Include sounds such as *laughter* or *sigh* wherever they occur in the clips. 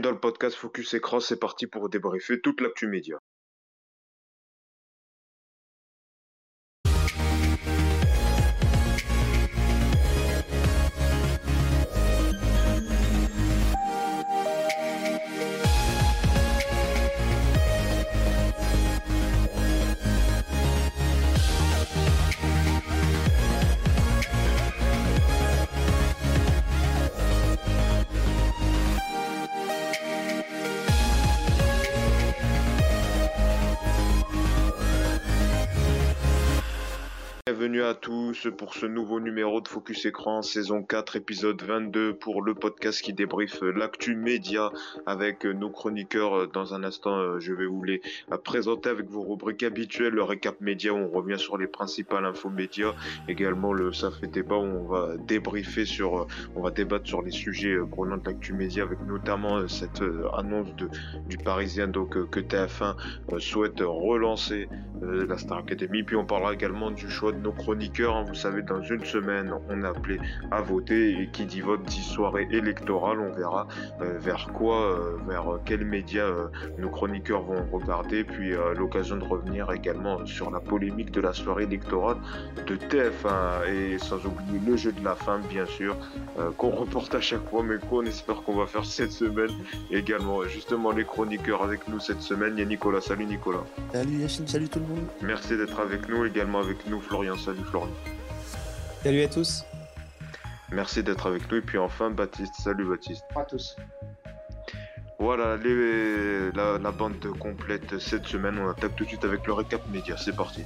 Dans le podcast Focus Écran, c'est parti pour débriefer toute l'actu média. Bienvenue à tous pour ce nouveau numéro de Focus Écran, saison 4, épisode 22 pour le podcast qui débriefe l'actu média avec nos chroniqueurs. Dans un instant, je vais vous les présenter avec vos rubriques habituelles, le récap média où on revient sur les principales infos médias, également le ça fait débat où on va débriefer sur, on va débattre sur les sujets prenant de l'actu média avec notamment cette annonce de, du Parisien donc que TF1 souhaite relancer la Star Academy. Puis on parlera également du choix de nos chroniqueurs. Hein. vous savez, dans une semaine, on a appelé à voter et qui dit vote dit soirée électorale. On verra euh, vers quoi, euh, vers quels médias euh, nos chroniqueurs vont regarder. Puis l'occasion de revenir également sur la polémique de la soirée électorale de TF1 et sans oublier le jeu de la femme, bien sûr, qu'on reporte à chaque fois, mais qu'on espère qu'on va faire cette semaine également. Justement, les chroniqueurs avec nous cette semaine. Il y a Nicolas. Salut Nicolas. Salut Yacine, salut tout le monde. Merci d'être avec nous, également avec nous Florian. Salut Florian. Salut à tous. Merci d'être avec nous. Et puis enfin Baptiste. Salut Baptiste. à tous. Voilà les, la, la bande complète cette semaine. On attaque tout de suite avec le récap média. C'est parti.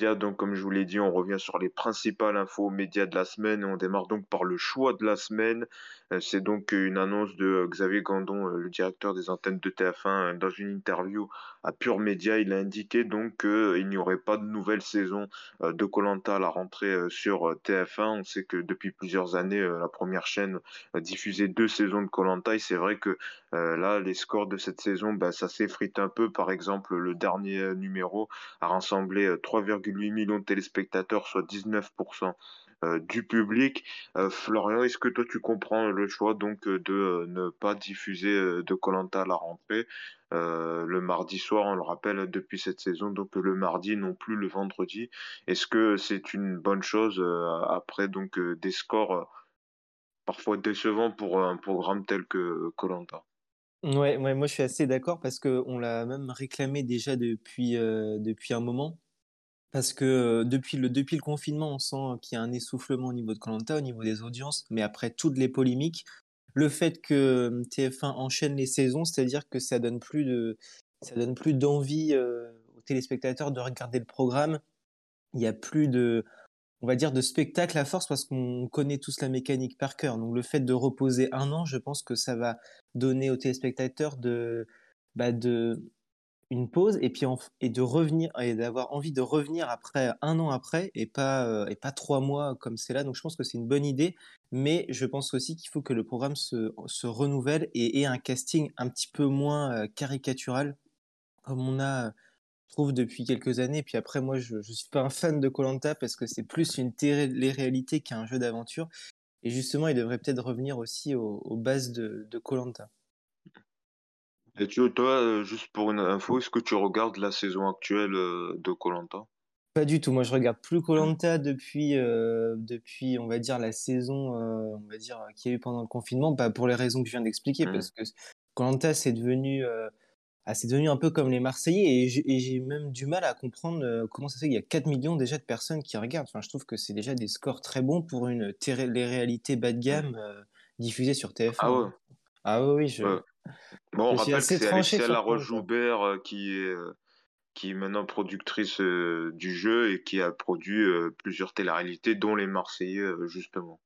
Donc, comme je vous l'ai dit, on revient sur les principales infos médias de la semaine. On démarre donc par le choix de la semaine. Euh, c'est donc une annonce de euh, Xavier Gandon, euh, le directeur des antennes de TF1, dans une interview à Pure Média. Il a indiqué donc qu'il n'y aurait pas de nouvelle saison de Colanta à la rentrée sur TF1. On sait que depuis plusieurs années, la première chaîne diffusait deux saisons de Colanta. Et c'est vrai que là, les scores de cette saison, bah, ça s'effrite un peu. Par exemple, le dernier numéro a rassemblé 3,8 millions de téléspectateurs, soit 19% euh, du public. Euh, Florian, est-ce que toi tu comprends le choix donc euh, de ne pas diffuser de Colanta à la rentrée le mardi soir, on le rappelle depuis cette saison, donc le mardi non plus le vendredi. Est-ce que c'est une bonne chose après donc des scores parfois décevants pour un programme tel que Colanta? Ouais, moi je suis assez d'accord parce qu'on l'a même réclamé déjà depuis un moment. Parce que depuis le, depuis le confinement, on sent qu'il y a un essoufflement au niveau de Colanta, au niveau des audiences, mais après toutes les polémiques, le fait que TF1 enchaîne les saisons, c'est-à-dire que ça donne plus de, ça donne plus d'envie aux téléspectateurs de regarder le programme. Il y a plus de, on va dire, de spectacle à force parce qu'on connaît tous la mécanique par cœur. Donc le fait de reposer un an, je pense que ça va donner aux téléspectateurs de, bah de, une pause et puis et de revenir et d'avoir envie de revenir après un an après et pas euh, et pas trois mois comme c'est là. Donc je pense que c'est une bonne idée mais je pense aussi qu'il faut que le programme se, se renouvelle et ait un casting un petit peu moins euh, caricatural comme on a trouve depuis quelques années. Puis après moi je, je suis pas un fan de Colanta parce que c'est plus une télé-réalité qu'un jeu d'aventure. Et justement il devrait peut-être revenir aussi aux, bases de Colanta et tu, toi, euh, juste pour une info, est-ce que tu regardes la saison actuelle euh, de Colanta Pas du tout. Moi, je regarde plus Colanta depuis, euh, depuis, on va dire, la saison, on va dire, qu'il y a eu pendant le confinement. Pas pour les raisons que je viens d'expliquer, mmh. parce que Colanta, c'est devenu, ah, c'est devenu un peu comme les Marseillais, et j'ai même du mal à comprendre comment ça se fait qu'il y a 4 millions déjà de personnes qui regardent. Enfin, je trouve que c'est déjà des scores très bons pour une les réalités bas de gamme diffusées sur TF1. Ah ouais? Ah oui, je. Bon, on rappelle que c'est Alexia Laroche-Joubert euh, qui est euh, qui est maintenant productrice euh, du jeu et qui a produit plusieurs télé-réalités, dont les Marseillais, justement.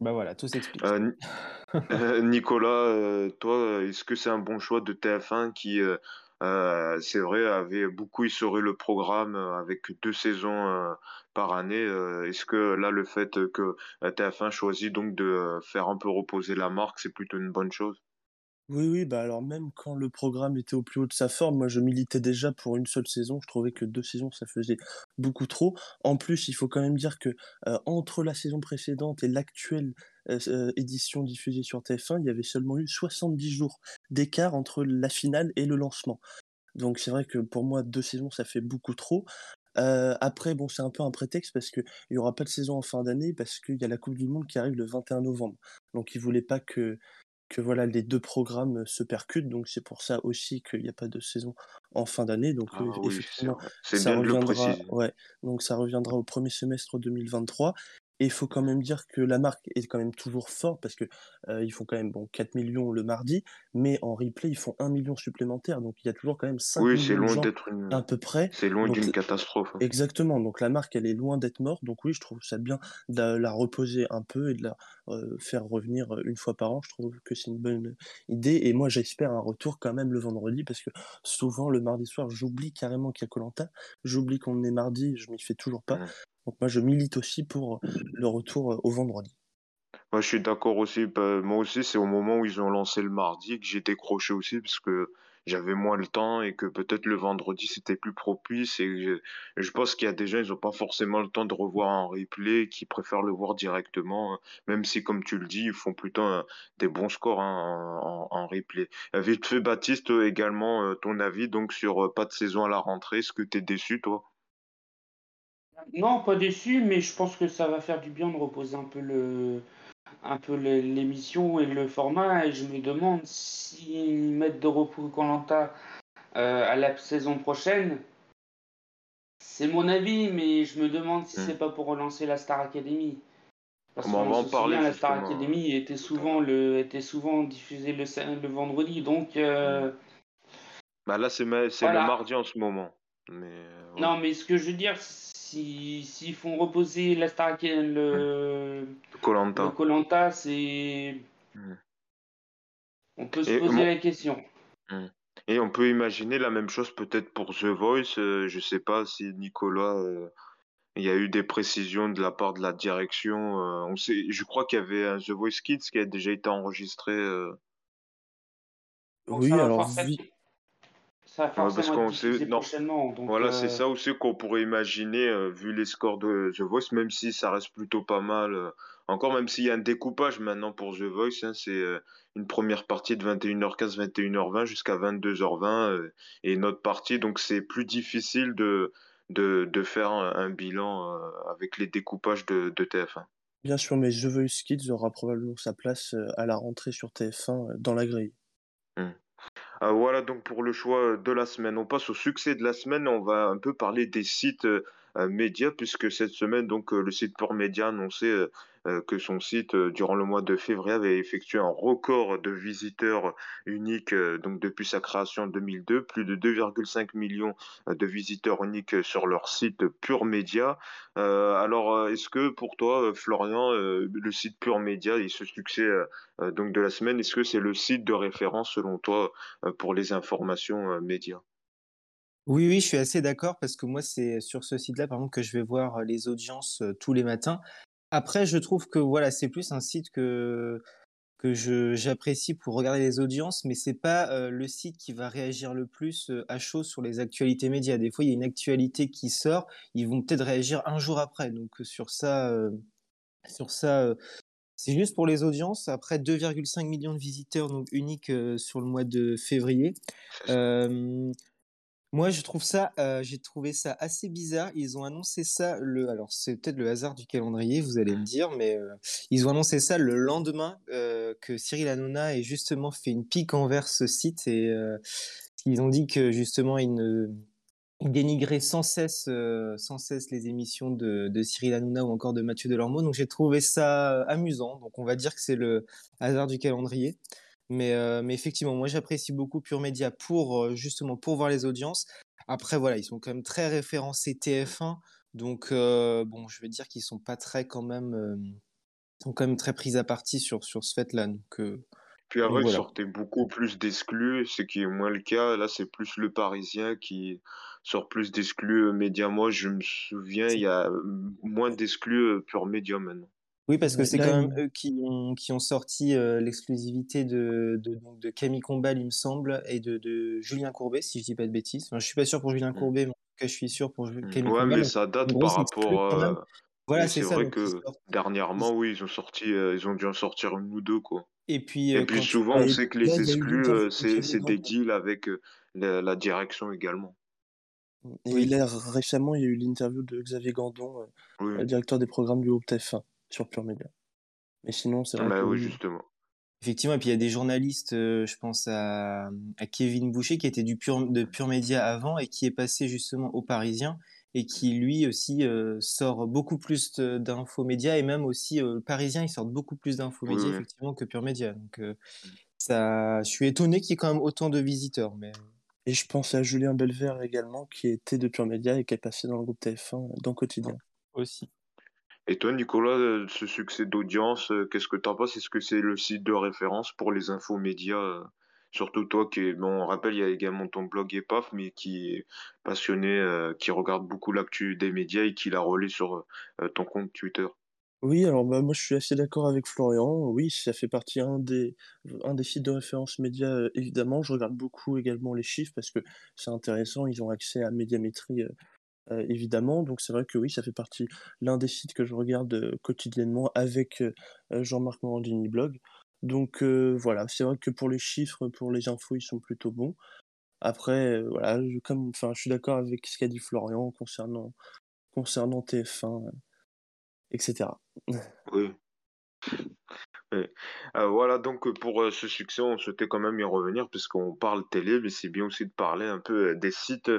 Bah voilà, tout s'explique. *laughs* Nicolas, toi, est-ce que c'est un bon choix de TF1 qui, c'est vrai, avait beaucoup essoré le programme avec deux saisons par année Est-ce que là, le fait que TF1 choisit donc de faire un peu reposer la marque, c'est plutôt une bonne chose? Oui, oui, bah, alors même quand le programme était au plus haut de sa forme, moi je militais déjà pour une seule saison. Je trouvais que 2 saisons, ça faisait beaucoup trop. En plus, il faut quand même dire que, heu, entre la saison précédente et l'actuelle, heu, s heu, édition diffusée sur TF1, il y avait seulement eu 70 jours d'écart entre la finale et le lancement. Donc c'est vrai que pour moi 2 saisons, ça fait beaucoup trop. Après bon, c'est un peu un prétexte parce qu'il y aura pas de saison en fin d'année parce qu'il y a la coupe du monde qui arrive le 21 novembre. Donc ils voulaient pas que que voilà les 2 programmes, se percutent, donc c'est pour ça aussi qu'il y a pas de saison en fin d'année, donc Ah oui, c'est effectivement, ça reviendra préciser. ouais, donc ça reviendra au 1er semestre 2023 et il faut quand même dire que la marque est quand même toujours forte parce que, heu, ils font quand même bon 4 000 000 le mardi, mais en replay, ils font 1 000 000 supplémentaire, donc il y a toujours quand même 5 Oui, c'est 000 000 de loin gens d'être une, à peu près, c'est loin d'une catastrophe, hein. exactement, donc la marque, elle est loin d'être morte, donc oui, je trouve ça bien de la la reposer un peu et de la, heu, faire revenir, heu, 1 fois par an. Je trouve que c'est une bonne idée et moi j'espère un retour quand même le vendredi parce que souvent le mardi soir, j'oublie carrément qu'il y a koh Lanta. J'oublie qu'on est mardi, je m'y fais toujours pas. Mmh. Donc moi je milite aussi pour le retour, heu, au vendredi. Ouais, je suis d'accord aussi. Bah, moi aussi, c'est au moment où ils ont lancé le mardi que j'ai décroché aussi parce que j'avais moins le temps et que peut-être le vendredi c'était plus propice et je, je pense qu'il y a des gens, ils ont pas forcément le temps de revoir en replay, qui préfèrent le voir directement, hein. même si, comme tu le dis, ils font plutôt un- des bons scores hein, en, en, replay. Euh, Vite fait, Baptiste, euh, également euh, ton avis donc sur euh, pas de saison à la rentrée, est-ce que t'es déçu, toi? Non, pas déçu, mais je pense que ça va faire du bien de reposer un peu le, un peu l'émission et le format. Et je me demande s'ils mettent de repos koh euh, à la saison prochaine. C'est mon avis, mais je me demande si Hmm. c'est pas pour relancer la Star Academy. Parce qu'on en parler souvient, la Star Academy était souvent, le, était souvent diffusée le, vendredi. Donc euh, Bah là, c'est ma- le mardi en ce moment. Mais euh, ouais. Non, mais ce que je veux dire, si s'ils font reposer la Star Academy, le koh c'est on peut se Et, poser mon- la question. Hmm. Et on peut imaginer la même chose peut-être pour The Voice. euh, je sais pas si Nicolas, euh, il y a eu des précisions de la part de la direction. euh, on sait, je crois qu'il y avait un The Voice Kids qui a déjà été enregistré. euh, Oui, alors ça va ouais, parce forcément être qu'on sait, diffusé non, prochainement. Donc voilà, c'est euh, ça aussi qu'on pourrait imaginer euh, vu les scores de The Voice, même si ça reste plutôt pas mal. euh, encore même s'il y a un découpage maintenant pour The Voice, hein, c'est euh, une première partie de 21h15, 21h20 jusqu'à 22h20 euh, et une autre partie, donc c'est plus difficile de, de, de faire un, un bilan euh, avec les découpages de, de TF1. bien sûr, mais The Voice Kids aura probablement sa place, à la rentrée sur TF1, heu, dans la grille. Hmm. Euh, voilà donc pour le choix de la semaine. On passe au succès de la semaine. On va un peu parler des sites euh, médias puisque cette semaine donc euh, le site Pure Média a annoncé euh, que son site durant le mois de février avait effectué un record de visiteurs uniques donc depuis sa création en 2002, plus de 2,5 millions de visiteurs uniques sur leur site Pure Média. Euh, alors est-ce que pour toi Florian le site Pure Média et ce succès de la semaine, est-ce que c'est le site de référence selon toi pour les informations médias? Oui, oui, je suis assez d'accord parce que moi, c'est sur ce site-là, par exemple, que je vais voir les audiences tous les matins. Après, je trouve que voilà, c'est plus un site que que je j'apprécie pour regarder les audiences, mais c'est pas euh, le site qui va réagir le plus euh, à chaud sur les actualités médias. Des fois, il y a une actualité qui sort, ils vont peut-être réagir un jour après. Donc sur ça, euh, sur ça, c'est juste pour les audiences. Après 2,5 millions de visiteurs donc uniques sur le mois de février. Moi, je trouve ça, euh, j'ai trouvé ça assez bizarre. Ils ont annoncé ça le, alors c'est peut-être le hasard du calendrier, vous allez me dire, mais euh, ils ont annoncé ça le lendemain euh, que Cyril Hanouna ait justement fait une pique envers ce site et ils ont dit que justement il ne il dénigrait sans cesse, euh, sans cesse les émissions de, de Cyril Hanouna ou encore de Mathieu Delormeau. Donc j'ai trouvé ça amusant. Donc on va dire que c'est le hasard du calendrier. Mais, euh, mais effectivement, moi j'apprécie beaucoup Pure Média pour justement pour voir les audiences. Après voilà, ils sont quand même très référencés TF1, donc euh, bon, je veux dire qu'ils sont pas très quand même, euh, sont quand même très pris à partie sur sur ce fait-là. Donc Puis avant, il voilà. sortait beaucoup plus d'exclus, ce qui est moins le cas. Là, c'est plus le Parisien qui sort plus d'exclus médias. Moi, je me souviens, il y a moins d'exclus euh, pur média maintenant. Oui, parce que c'est quand même eux qui ont, qui ont sorti euh, l'exclusivité de, de, donc de Camille Combal, il me semble, et de, de Julien Courbet, si je dis pas de bêtises. Enfin, je suis pas sûr pour Julien Mm. Courbet, mais en tout cas, je suis sûr pour Ju- Mm. Camille Ouais, Combal. mais ça date par rapport. euh, Voilà, c'est vrai Donc, que dernièrement, oui, ils ont sorti, euh, ils ont dû en sortir une ou deux, quoi. Et puis, Et puis souvent, vois on sait que les exclus, c'est des deals avec la, la direction également. Et Oui. là, récemment, il y a eu l'interview de Xavier Gandon, Oui, directeur des programmes du groupe TF1 sur Pure Média. Mais sinon, c'est vrai bah que oui, justement. Effectivement, et puis il y a des journalistes, euh, je pense à, à Kevin Boucher, qui était du pur, de Pure Média avant et qui est passé justement au Parisien et qui lui aussi euh, sort beaucoup plus médias et même aussi euh, le Parisien, il sort beaucoup plus Oui, oui. effectivement que Pure Média. Donc euh, ça, je suis étonné qu'il y ait quand même autant de visiteurs, mais Et je pense à Julien Belvert également, qui était de Pure Média et qui est passé dans le groupe TF1 dans Quotidien. aussi. Et toi, Nicolas, euh, ce succès d'audience, euh, qu'est-ce que t'en penses? Est-ce que c'est le site de référence pour les infos médias? euh, Surtout toi qui bon, on rappelle, il y a également ton blog EPAF, mais qui est passionné, qui regarde beaucoup l'actu des médias et qui la relaie sur ton compte Twitter. Oui, alors bah, moi je suis assez d'accord avec Florian. Oui, ça fait partie un des, un sites de référence médias, évidemment. Je regarde beaucoup également les chiffres parce que c'est intéressant. Ils ont accès à Médiamétrie, euh, évidemment. Donc c'est vrai que oui, ça fait partie l'un des sites que je regarde euh, quotidiennement avec euh, Jean-Marc Morandini Blog. Donc voilà, c'est vrai que pour les chiffres, pour les infos, ils sont plutôt bons. Après, voilà, je, comme, je suis d'accord avec ce qu'a dit Florian concernant, concernant TF1, euh, etc. Oui. *laughs* Euh, voilà, donc euh, pour euh, ce succès, on souhaitait quand même y revenir puisqu'on parle télé, mais c'est bien aussi de parler un peu des sites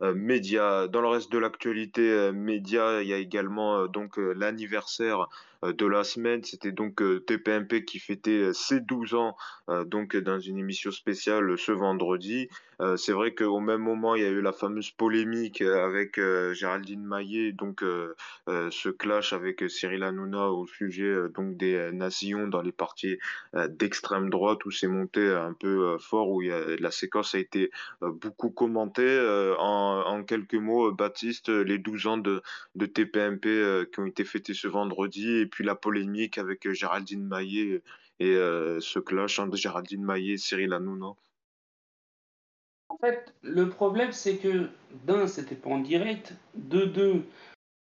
médias. Dans le reste de l'actualité média, il y a également donc l'anniversaire de la semaine. C'était donc euh, TPMP qui fêtait euh, ses 12 ans euh, donc euh, dans une émission spéciale euh, ce vendredi. Euh, c'est vrai qu'au même moment, il y a eu la fameuse polémique euh, avec euh, Géraldine Maillet, donc euh, euh, ce clash avec euh, Cyril Hanouna au sujet euh, donc des euh, nations dans les partis euh, d'extrême droite où c'est monté un peu euh, fort où il y a, la séquence a été euh, beaucoup commentée euh, en, quelques mots euh, Baptiste euh, les 12 ans de, de TPMP euh, qui ont été fêtés ce vendredi puis la polémique avec euh, Géraldine Maillet et euh, ce clash entre Géraldine Maillet et Cyril Hanouna En fait, le problème, c'est que d'un, c'était pas en direct. De deux,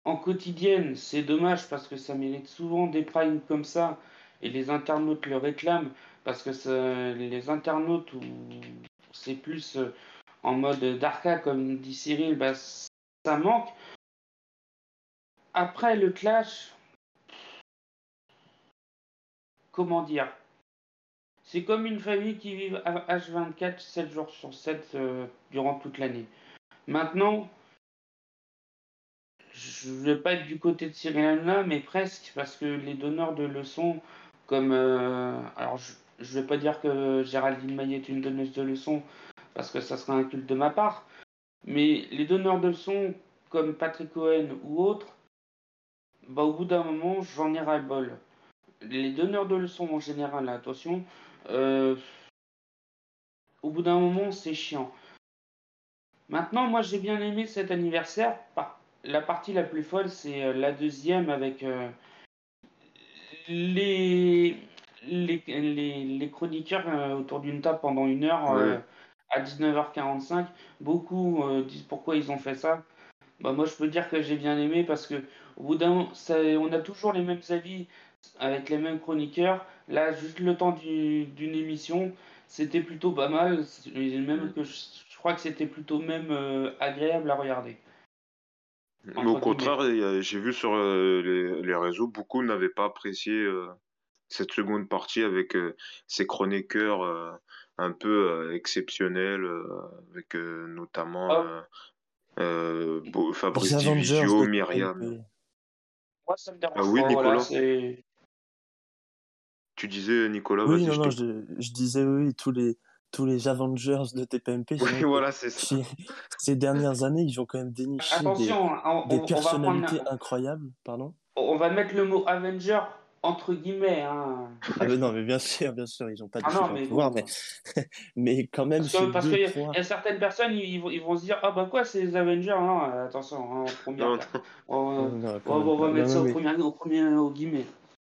en quotidienne, c'est dommage parce que ça mérite souvent des primes comme ça et les internautes le réclament parce que les internautes c'est plus euh, en mode d'arca comme dit Cyril, bah, ça manque. Après le clash, comment dire? C'est comme une famille qui vit à H24, 7 jours sur 7 euh, durant toute l'année. Maintenant, je ne vais pas être du côté de Cyril Hanouna, mais presque, parce que les donneurs de leçons, comme. euh, alors, je ne vais pas dire que Géraldine Maillet est une donneuse de leçons, parce que ça serait un culte de ma part, mais les donneurs de leçons, comme Patrick Cohen ou autres, bah, au bout d'un moment, j'en ai ras-le-bol. Les donneurs de leçons en général, attention, euh, au bout d'un moment, c'est chiant. Maintenant, moi, j'ai bien aimé cet anniversaire. Par- La partie la plus folle, c'est euh, la deuxième avec euh, les, les, les, les chroniqueurs euh, autour d'une table pendant une heure Ouais. à 19h45. Beaucoup disent pourquoi ils ont fait ça. Bah, moi, je peux dire que j'ai bien aimé parce que au bout d'un on a toujours les mêmes avis avec les mêmes chroniqueurs. Là, juste le temps du- d'une émission, c'était plutôt pas mal. Même Mm. que je, je crois que c'était plutôt même euh, agréable à regarder. Mais au contraire, j'ai vu sur euh, les, les réseaux, beaucoup n'avaient pas apprécié euh, cette seconde partie avec euh, ces chroniqueurs euh, un peu euh, exceptionnels, euh, avec euh, notamment Ah, euh, euh, Les Fabrice Divisio, Myriam. Moi, ça me dérange Ah oui, pas. Voilà, Nicolas. Tu disais, Nicolas, Oui, vas-y, non, je non, je, je disais oui, tous les, tous les Avengers de TPMP, Oui, voilà, c'est ça. *laughs* ces, dernières années, ils ont quand même déniché des, Attention, hein, des on, on personnalités incroyables, pardon. on va mettre le mot Avenger entre guillemets. Hein. Ah mais non, mais bien sûr, bien sûr, ils n'ont pas Ah non, super mais pouvoirs, bon. mais, *laughs* mais quand même, Parce ces que parce deux qu'il y, points. y a certaines personnes, ils, vont, ils vont se dire ah bah quoi c'est les Avengers non euh, attention hein, en première Non, carte. non. On, Non, va- on on Non, mettre ça non, au *laughs* mais premier au premier au guillemets.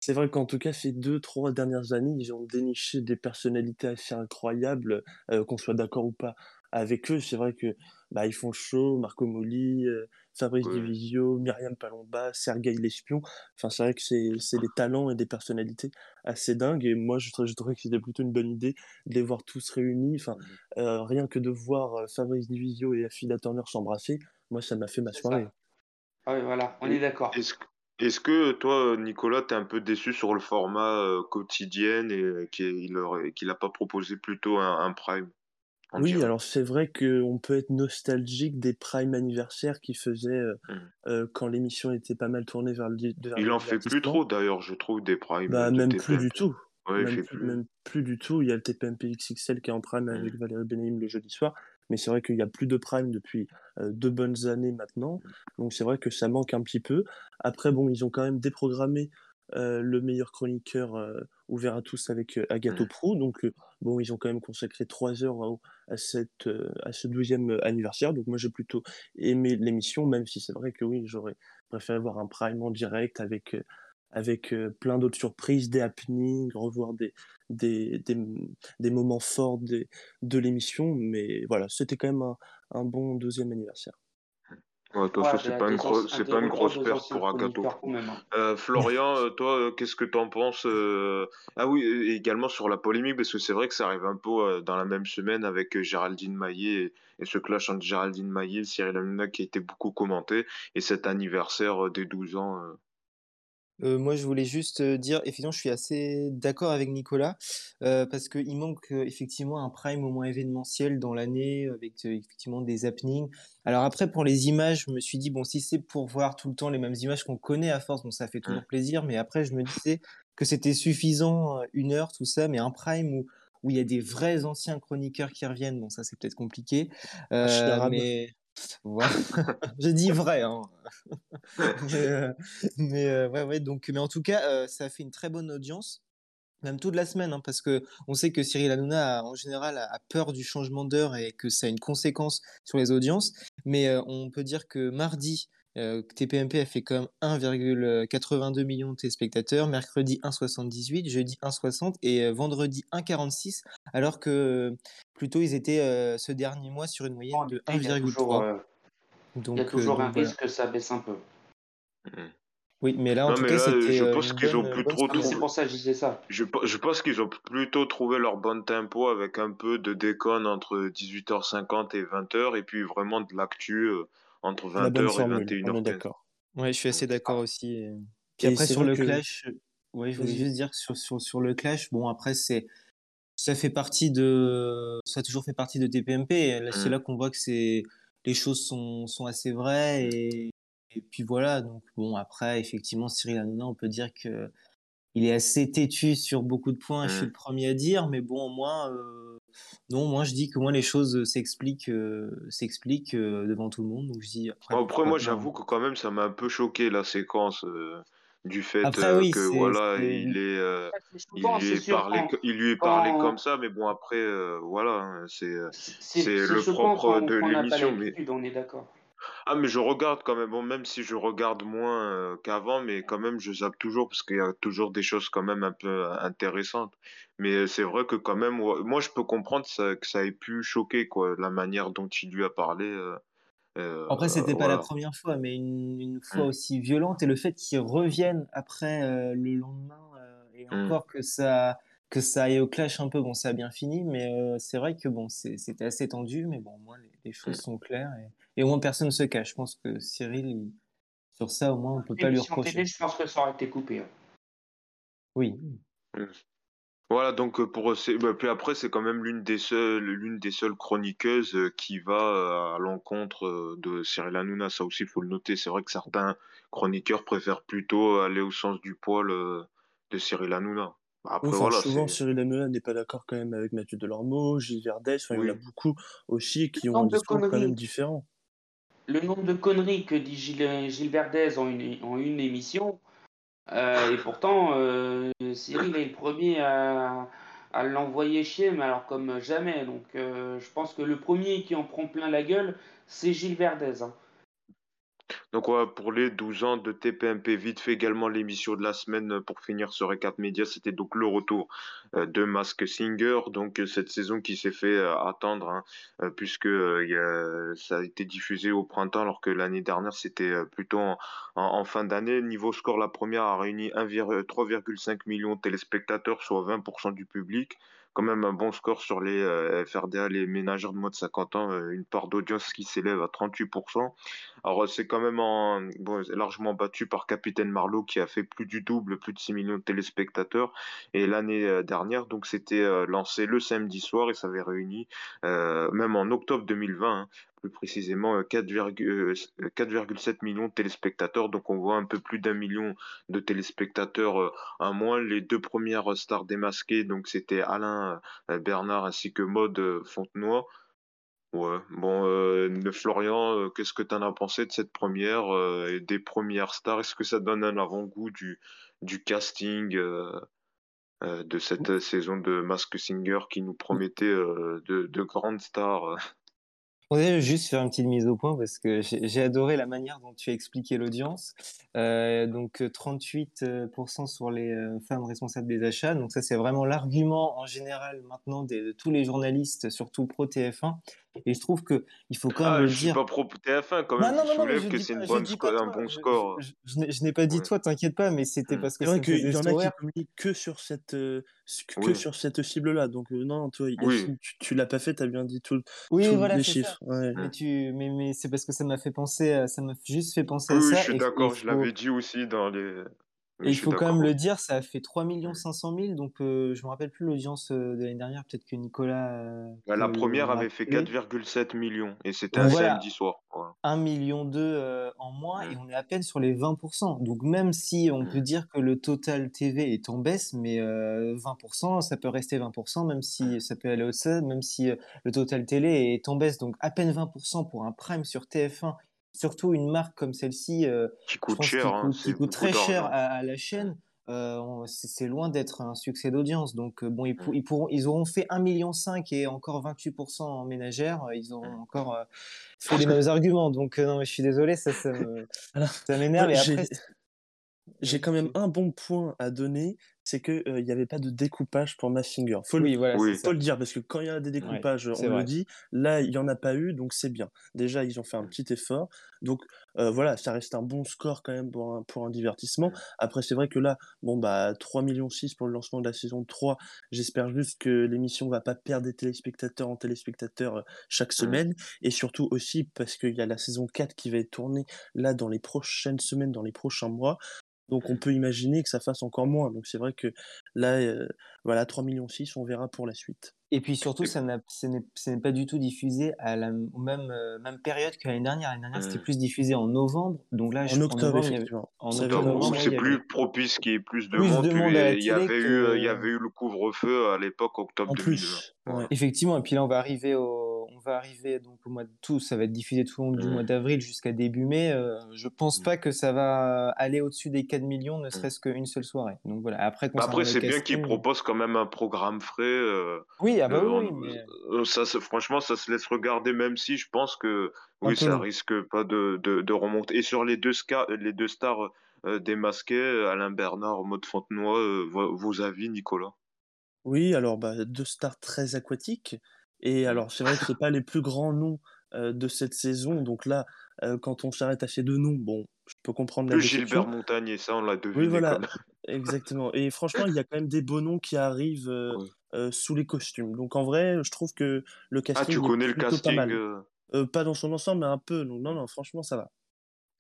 C'est vrai qu'en tout cas, ces deux, trois dernières années, ils ont déniché des personnalités assez incroyables, euh, qu'on soit d'accord ou pas avec eux. C'est vrai que bah, ils font show, Marco Moli, euh, Fabrice Ouais. Divisio, Myriam Palomba, Sergueï Lespion. Enfin, c'est vrai que c'est c'est des talents et des personnalités assez dingues. Et moi, je, trouvais- je trouvais que c'était plutôt une bonne idée de les voir tous réunis. Enfin, euh, rien que de voir Fabrice Divisio et Affida Turner s'embrasser, moi, ça m'a fait ma soirée. Ah oui, voilà, on est d'accord. Est-ce que, est-ce que toi, Nicolas, t'es un peu déçu sur le format euh, quotidien et euh, qu'il aurait- qu'il a pas proposé plutôt un, un prime en Oui, direct? alors c'est vrai qu'on peut être nostalgique des prime anniversaires qui faisaient euh, Mm. euh, quand l'émission était pas mal tournée vers le, di- vers Il le en fait plus divertissement. trop d'ailleurs, je trouve, des primes Bah, de même plus du tout. Ouais, il Même fait plus, plus. même plus du tout. Il y a le TPMP XXL qui est en prime avec Valérie Benaïm le jeudi soir. Mais c'est vrai qu'il n'y a plus de prime depuis euh, deux bonnes années maintenant. Donc c'est vrai que ça manque un petit peu. Après, bon, ils ont quand même déprogrammé euh, le meilleur chroniqueur euh, ouvert à tous avec euh, Agathe Mm. Prou. Donc, bon, ils ont quand même consacré trois heures à, à, cette, à ce 12e anniversaire. Donc moi, j'ai plutôt aimé l'émission, même si c'est vrai que oui, j'aurais préféré voir un prime en direct avec... avec euh, plein d'autres surprises, des happenings, revoir des, des, des, des moments forts de l'émission. Mais voilà, c'était quand même un, un bon deuxième anniversaire. Ouais, toute Ouais, c'est pas une pas une grosse perte pour même. hein. Euh, Florian, *laughs* euh, toi, qu'est-ce que t'en penses euh, Ah oui, et également sur la polémique, parce que c'est vrai que ça arrive un peu euh, dans la même semaine avec euh, Géraldine Maillet et, et ce clash entre Géraldine Maillet et Cyril Hanouna qui a été beaucoup commenté, et cet anniversaire euh, des 12 ans. Euh. Moi, je voulais juste euh, dire, effectivement, je suis assez d'accord avec Nicolas, euh, parce qu'il manque effectivement un prime au moins événementiel dans l'année, avec effectivement des happenings. Alors après, pour les images, je me suis dit, bon, si c'est pour voir tout le temps les mêmes images qu'on connaît à force, bon, ça fait toujours plaisir, mais après, je me disais que c'était suffisant, une heure, tout ça, mais un prime où, où il y a des vrais anciens chroniqueurs qui reviennent, bon, ça c'est peut-être compliqué, Arabe. mais... *laughs* Je dis vrai, hein. *laughs* mais, euh, euh, ouais, ouais, donc, mais en tout cas, euh, ça a fait une très bonne audience, même toute la semaine, hein, parce que on sait que Cyril Hanouna, en général, a, peur du changement d'heure et que ça a une conséquence sur les audiences. Mais on peut dire que mardi, euh, TPMP a fait même 1,82 millions de téléspectateurs, mercredi 1,78, jeudi 1,60 et euh, vendredi 1,46, alors que euh, plutôt ils étaient euh, ce dernier mois sur une moyenne de Il y a toujours, 1,3. euh, Donc, il y a toujours euh, un risque que ça baisse un peu. Oui, mais là, en Non, tout cas, là, c'était je pense qu'ils ont plus trop Ah, mais trouvé. c'est pour ça que je disais ça. Je, pe- je pense qu'ils ont plutôt trouvé leur bon tempo avec un peu de déconne entre 18h50 et 20h, et puis vraiment de l'actu euh, entre La bonne 20h et formule, on est 21h15. d'accord. Ouais, je suis assez d'accord aussi. et- Puis Et après, sur le que- clash, ouais, je voulais juste dire que sur, sur, sur le clash, bon, après, c'est, ça fait partie de, ça a toujours fait partie de TPMP. C'est Mm. là qu'on voit que c'est, les choses sont, sont assez vraies et, et puis voilà. Donc, bon, après, effectivement, Cyril Hanouna, on peut dire que il est assez têtu sur beaucoup de points. Je suis Mm. le premier à dire, mais bon, moi, euh, non, moi, je dis que moi, les choses s'expliquent, euh, s'expliquent euh, devant tout le monde. Donc, je dis après, Bon, Après, pourquoi moi, j'avoue que quand même, ça m'a un peu choqué la séquence euh, du fait Après, euh, oui, que voilà, il est, euh, il lui est parlé, quand, co- il lui est parlé quand- comme ça, mais bon, après, euh, voilà, hein, c'est, le propre de l'émission, mais on est d'accord. Ah, mais je regarde quand même, bon, même si je regarde moins euh, qu'avant, mais quand même, je zappe toujours parce qu'il y a toujours des choses quand même un peu euh, intéressantes. Mais euh, c'est vrai que quand même, ouais, moi, je peux comprendre ça- que ça ait pu choquer, quoi, la manière dont il lui a parlé. euh, euh, Après, c'était pas la première fois, mais une, une fois Mm. aussi violente. Et le fait qu'ils reviennent après le lendemain, et Mm. encore que ça, que ça aille au clash un peu, bon, ça a bien fini, mais euh, c'est vrai que bon, c'était assez tendu, mais bon, au moins, les, les choses Mm. sont claires. Et, et au moins, personne ne se cache. Je pense que Cyril, il- sur ça, au moins, on peut pas lui reprocher. télé, je pense que ça aurait été coupé. hein. Oui. Voilà, donc euh, pour c'est bah, puis après c'est quand même l'une des seules l'une des seules chroniqueuses euh, qui va euh, à l'encontre euh, de Cyril Hanouna, ça aussi il faut le noter. C'est vrai que certains chroniqueurs préfèrent plutôt aller au sens du poil euh, de Cyril Hanouna. Bah, Après Enfin, voilà, souvent, Cyril Hanouna n'est pas d'accord quand même avec Mathieu Delormeau, Gilles Verdez, enfin, il y en a beaucoup aussi qui ont un discours quand même différent. Le nombre de conneries que dit Gilles, Gilles Verdez en une, émission, euh, et pourtant, euh, Cyril est le premier à, l'envoyer chier, mais alors comme jamais. Donc, euh, je pense que le premier qui en prend plein la gueule, c'est Gilles Verdez. Donc pour les 12 ans de TPMP, vite fait également l'émission de la semaine euh, pour finir ce récap média, c'était donc le retour euh, de Mask Singer, donc euh, cette saison qui s'est fait attendre, hein, puisque ça a été diffusé au printemps alors que l'année dernière c'était plutôt en, fin d'année. Niveau score, la première a réuni 3,5 millions de téléspectateurs, soit 20% du public quand même un bon score sur les euh, FRDA, les ménagères de moins de 50 ans, euh, une part d'audience qui s'élève à 38%. Alors c'est quand même bon, largement battu par Capitaine Marlowe qui a fait plus du double, plus de 6 millions de téléspectateurs. Et l'année euh, dernière, donc c'était lancé le samedi soir et ça avait réuni, même en octobre 2020, plus précisément 4,7 euh, euh, millions de téléspectateurs. Donc on voit un peu plus d'un million de téléspectateurs euh, moins. Les deux premières stars démasquées, donc c'était Alain Bernard ainsi que Maude Fontenoy. Ouais, bon, Florian, qu'est-ce que tu en as pensé de cette première et des premières stars? Est-ce que ça donne un avant-goût du, du casting de cette saison de Mask Singer qui nous promettait de, grandes stars? On va juste faire une petite mise au point parce que j'ai adoré la manière dont tu as expliqué l'audience. Euh, donc 38% euh, sur les euh, femmes responsables des achats. Donc ça c'est vraiment l'argument en général maintenant de, tous les journalistes, surtout pro TF1. Et je trouve que il faut quand même ah, le je dire. suis pas pro TF1 quand même. Non, non, non, je que c'est un bon score. Je, je, n'ai pas dit toi, t'inquiète pas, mais c'était mmh. parce que c'est vrai qu'il y en a qui communiquent que sur cette que sur cette cible là. Donc non, toi, tu, tu l'as pas fait, t'as bien dit tout. Oui, voilà, les chiffres. Mais tu, mais, mais c'est parce que ça m'a fait penser, ça m'a juste fait penser à ça. Oui, je suis d'accord. Je l'avais dit aussi dans les et il faut quand même le dire, ça a fait 3 500 000, donc euh, je me rappelle plus l'audience euh, de l'année dernière, peut-être que Nicolas... Euh, bah, la première avait fait 4,7 millions, et c'était un samedi soir. 1 million 2 en moins, et on est à peine sur les 20%. Donc même si on peut dire que le total TV est en baisse, mais 20%, ça peut rester 20%, même si ça peut aller au-dessus, même si le total télé est en baisse. Donc à peine 20% pour un prime sur TF1 surtout une marque comme celle-ci, euh, qui coûte cher, hein, qui coûte, très cher à, la chaîne. Euh, c'est loin d'être un succès d'audience. Donc euh, bon, ils, mm. ils, pourront, ils auront fait 1,5 million et encore 28% en ménagère. Ils auront mm. encore fait les mêmes arguments. Donc non, mais je suis désolé, ça, ça *laughs* m'énerve. J'ai quand même un bon point à donner, c'est qu'il n'y avait pas de découpage pour Massinger. Faut, oui, le, faut le dire, parce que quand il y a des découpages, on le dit. Là, il n'y en a pas eu, donc c'est bien. Déjà, ils ont fait un petit effort. Donc voilà, ça reste un bon score quand même pour un, pour un divertissement. Après, c'est vrai que là, bon, bah, 3,6 millions pour le lancement de la saison 3. J'espère juste que l'émission va pas perdre des téléspectateurs en téléspectateurs chaque semaine. Et surtout aussi parce qu'il y a la saison 4 qui va être tournée là dans les prochaines semaines, dans les prochains mois. Donc on peut imaginer que ça fasse encore moins. Donc c'est vrai que là, euh, voilà, 3 millions 6, on verra pour la suite. Et puis surtout, ça n'est pas du tout diffusé à la même, euh, même période que l'année dernière. L'année dernière, c'était mmh. plus diffusé en novembre. Donc là, en octobre, effectivement. En octobre, c'est plus propice qu'il y ait plus de monde. il, y avait eu, il y avait eu le couvre-feu à l'époque, octobre en 2020. Plus, Effectivement. Et puis là, on va arriver au va arriver donc au mois de tout, ça va être diffusé tout au long du mois d'avril jusqu'à début mai. Euh, je pense pas que ça va aller au-dessus des 4 millions, ne serait-ce qu'une seule soirée. Donc voilà. Après, bah, après c'est bien qu'ils proposent quand même un programme frais. Euh, oui, ah bah oui. Euh, ça, franchement, ça se laisse regarder, même si je pense que oui, ça risque pas de, de, remonter. Et sur les deux, les deux stars démasquées, Alain Bernard, Maud Fontenoy, vos avis, Nicolas? Oui, alors bah, deux stars très aquatiques. Et alors, c'est vrai que c'est pas les plus grands noms de cette saison. Donc là, quand on s'arrête à ces deux noms, bon, je peux comprendre la déception. Gilbert Montagne, et ça, on l'a deviné. Oui, voilà, *laughs* exactement. Et franchement, il y a quand même des beaux noms qui arrivent sous les costumes. Donc en vrai, je trouve que le casting. Ah, tu connais le casting pas, euh, pas dans son ensemble, mais un peu. Donc non, non, franchement, ça va.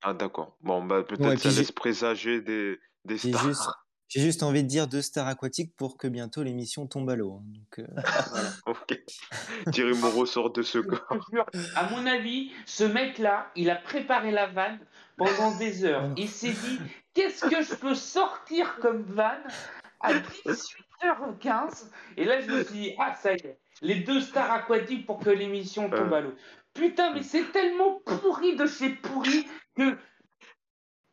Ah, d'accord. Bon, bah, peut-être ça laisse présager des, des stars. J'ai juste envie de dire deux stars aquatiques pour que bientôt l'émission tombe à l'eau. Hein, donc, euh, *laughs* ok. *laughs* Thierry Moreau sort de ce corps. À mon avis, ce mec-là, il a préparé la vanne pendant des heures. Il s'est dit *laughs* qu'est-ce que je peux sortir comme vanne à 18h15 Et là, je me suis dit ah, ça y est, les deux stars aquatiques pour que l'émission tombe à l'eau. Putain, mais c'est tellement pourri de chez pourri que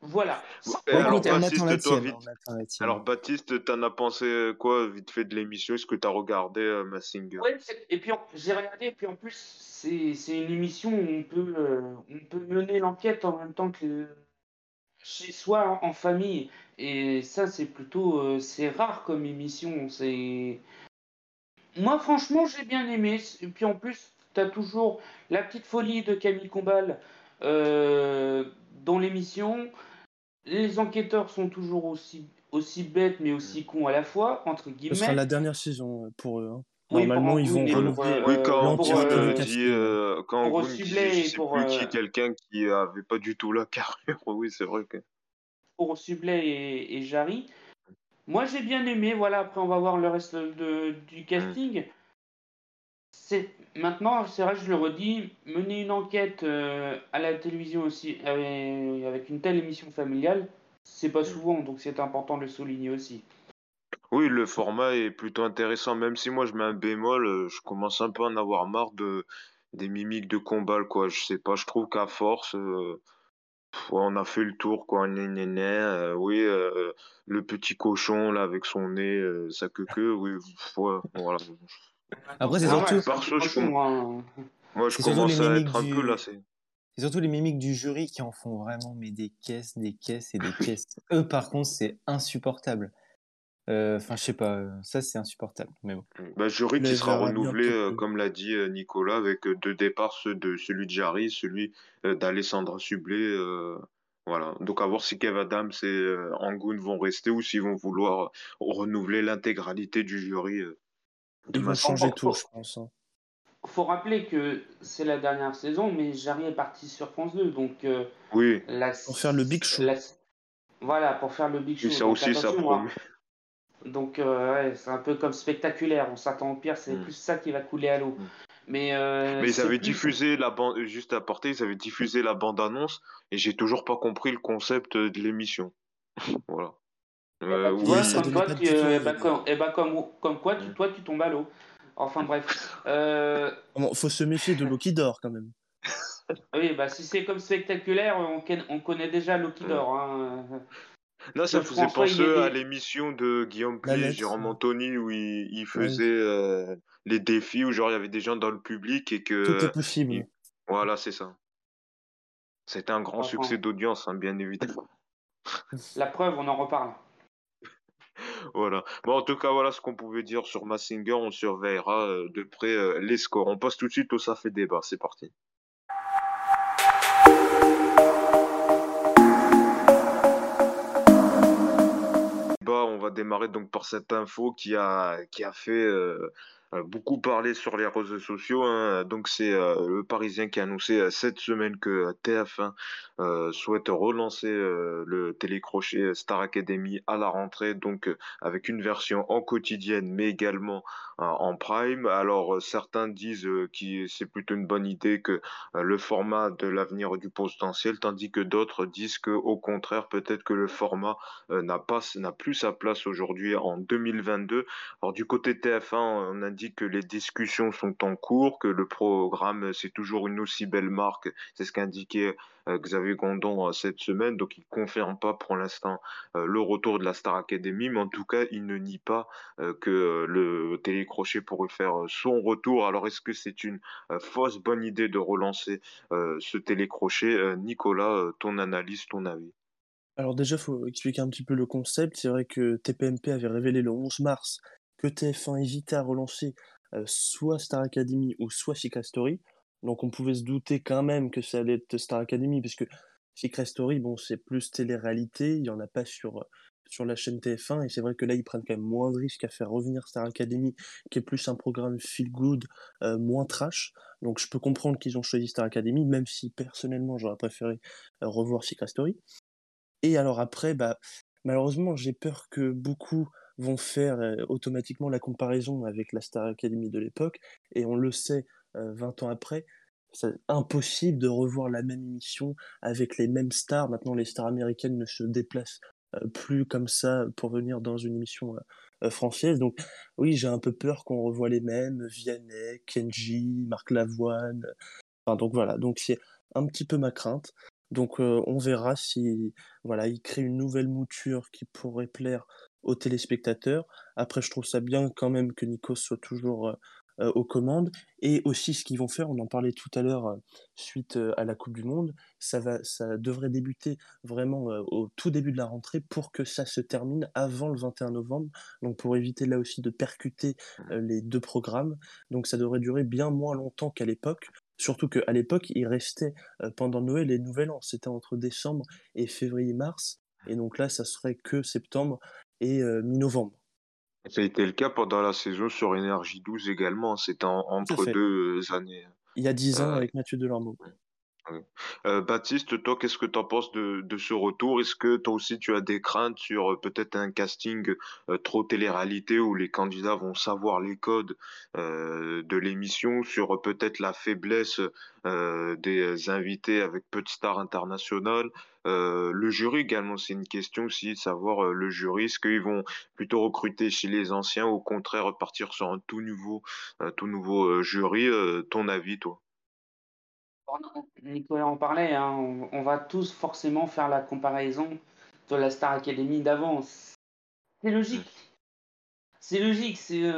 Voilà. alors, Baptiste, alors, Baptiste, t'en as pensé quoi vite fait de l'émission? Est-ce que t'as regardé euh, Massinger? Oui, et puis j'ai regardé, et puis en plus, c'est une émission où on peut, euh, on peut mener l'enquête en même temps que chez soi, en famille. Et ça, c'est plutôt. Euh, c'est rare comme émission. C'est. Moi, franchement, j'ai bien aimé. Et puis en plus, t'as toujours la petite folie de Camille Combal dans l'émission les enquêteurs sont toujours aussi, aussi bêtes, mais aussi cons à la fois, entre guillemets. Ce sera la dernière saison euh, pour eux. Hein. Normalement, ils vont renouveler. Euh, oui, quand pour, euh, dit, euh, quand pour Goon dit, pour, plus qui, quelqu'un qui avait pas du tout la carrure, *laughs* oui, c'est vrai que. Pour Sublet et, et Jarry, moi j'ai bien aimé. Voilà, après on va voir le reste de, du casting. Mm maintenant, c'est vrai, je le redis, mener une enquête euh, à la télévision aussi euh, avec une telle émission familiale, c'est pas souvent, donc c'est important de le souligner aussi. Oui, le format est plutôt intéressant, même si moi je mets un bémol, euh, je commence un peu à en avoir marre de des mimiques de combat, quoi. Je sais pas, je trouve qu'à force, on a fait le tour, quoi. Né, né, né, oui, le petit cochon là avec son nez, sa queue, queue, oui, voilà. Après, c'est surtout. Moi, je commence à être un peu lassé. C'est surtout les mimiques du jury qui en font vraiment mais des caisses, des caisses et des caisses. Eux, par contre, c'est insupportable. Euh, enfin, je sais pas, ça c'est insupportable. Mais bon. Bah, jury qui sera renouvelé, euh, comme l'a dit euh, Nicolas, avec deux départs, ceux de celui de Jarry, celui d'Alessandra Sublet. Voilà. Donc à voir si Kev Adams et Angoun vont rester ou s'ils vont vouloir renouveler l'intégralité du jury. Ils vont changer tout, je pense. Hein. Faut rappeler que c'est la dernière saison, mais Jarry est parti sur France 2, donc. Euh, oui. pour faire le Big Show. Voilà, pour faire le Big Show. Et ça aussi, ça hein. promet. Donc, euh, ouais, c'est un peu comme spectaculaire. On s'attend au pire, c'est mm. plus ça qui va couler à l'eau. Mm. Mais, euh, mais ils avaient diffusé la bande, juste à porter, ils avaient diffusé la bande annonce et j'ai toujours pas compris le concept de l'émission. *laughs* voilà. Euh, oui, comme toi, tu, euh, bah, comme, eh bah, comme, comme, quoi, tu, toi, tu tombes à l'eau. Enfin bref. Euh... *laughs* Bon, faut se méfier de l'eau qui dort quand même. *laughs* oui, bah si c'est comme spectaculaire, on, on connaît déjà l'eau qui dort. Hein. Là, ça faisait penser à l'émission de Guillaume Play et Jérôme Anthony où il, il faisait euh, les défis où genre il y avait des gens dans le public et que. Tout est possible. Voilà, c'est ça. C'était un grand succès d'audience, hein, bien évidemment. La preuve, on en reparle. Voilà. Bon, en tout cas, voilà ce qu'on pouvait dire sur Massinger. On surveillera euh, de près euh, les scores. On passe tout de suite au Ça fait débat. C'est parti. On va démarrer donc par cette info qui a, qui a fait euh, beaucoup parlé sur les réseaux sociaux. Hein. Donc c'est euh, le Parisien qui a annoncé euh, cette semaine que TF1 souhaite relancer le télécrochet Star Academy à la rentrée, donc avec une version en quotidienne, mais également en prime. Alors certains disent que c'est plutôt une bonne idée que le format de l'avenir du potentiel, tandis que d'autres disent que au contraire peut-être que le format n'a pas n'a plus sa place aujourd'hui en 2022. Alors du côté TF1, on a que les discussions sont en cours, que le programme c'est toujours une aussi belle marque. C'est ce qu'indiquait euh, Xavier Gondon euh, cette semaine. Donc il ne confirme pas pour l'instant euh, le retour de la Star Academy, mais en tout cas il ne nie pas que le télécrochet pourrait faire son retour. Alors est-ce que c'est une fausse bonne idée de relancer ce télécrochet? Nicolas, ton analyse, ton avis? Alors déjà, il faut expliquer un petit peu le concept. C'est vrai que TPMP avait révélé le 11 mars que TF1 hésitait à relancer soit Star Academy ou soit Secret Story. Donc on pouvait se douter quand même que ça allait être Star Academy, puisque Secret Story, bon, c'est plus télé-réalité, il n'y en a pas sur, sur la chaîne TF1, et c'est vrai que là, ils prennent quand même moins de risques à faire revenir Star Academy, qui est plus un programme feel-good, moins trash. Donc je peux comprendre qu'ils ont choisi Star Academy, même si personnellement, j'aurais préféré revoir Secret Story. Et alors après, bah, malheureusement, j'ai peur que beaucoup vont faire automatiquement la comparaison avec la Star Academy de l'époque, et on le sait 20 ans après, c'est impossible de revoir la même émission avec les mêmes stars. Maintenant, les stars américaines ne se déplacent plus comme ça pour venir dans une émission française. Donc, oui, j'ai un peu peur qu'on revoie les mêmes Vianney, Kenji, Marc Lavoine. Enfin, donc voilà, donc c'est un petit peu ma crainte. Donc on verra si voilà, il crée une nouvelle mouture qui pourrait plaire aux téléspectateurs. Après, je trouve ça bien quand même que Nikos soit toujours euh, aux commandes. Et aussi, ce qu'ils vont faire, on en parlait tout à l'heure, euh, suite euh, à la Coupe du Monde, ça, va, ça devrait débuter vraiment au tout début de la rentrée pour que ça se termine avant le 21 novembre. Donc, pour éviter là aussi de percuter les deux programmes. Donc, ça devrait durer bien moins longtemps qu'à l'époque. Surtout qu'à l'époque, il restait pendant Noël et Nouvel An. C'était entre décembre et février-mars. Et donc là, ça serait que septembre et mi-novembre. Ça a été le cas pendant la saison sur Énergie 12 également. C'était entre deux euh, années. Il y a dix ans euh, avec Mathieu Delormeau. Euh, Baptiste, toi, qu'est-ce que tu en penses de, ce retour? Est-ce que toi aussi tu as des craintes sur peut-être un casting trop télé-réalité où les candidats vont savoir les codes de l'émission, sur peut-être la faiblesse des invités avec peu de stars internationales? Euh, le jury également, c'est une question aussi de savoir euh, le jury, est-ce qu'ils vont plutôt recruter chez les anciens ou au contraire repartir sur un tout nouveau, tout nouveau euh, jury Ton avis, toi? Nicolas en parlait, hein, on, va tous forcément faire la comparaison de la Star Academy d'avance. C'est logique. C'est logique, c'est.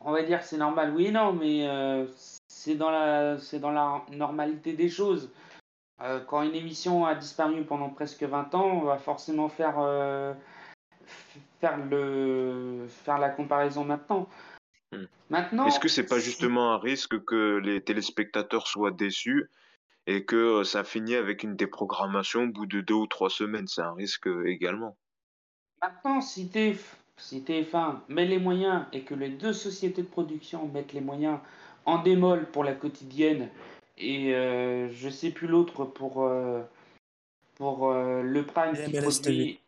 on va dire c'est normal, oui et non, mais c'est dans, la, normalité des choses. Euh, quand une émission a disparu pendant presque 20 ans, on va forcément faire, euh, faire, le, faire la comparaison maintenant. Hmm. Maintenant. Est-ce que c'est pas justement un risque que les téléspectateurs soient déçus et que euh, ça finit avec une déprogrammation au bout de deux ou trois semaines? C'est un risque également. Maintenant, si, TF, si TF1 met les moyens et que les deux sociétés de production mettent les moyens en démol pour la quotidienne et euh, je sais plus l'autre pour, euh, pour euh, le Prime qui produit.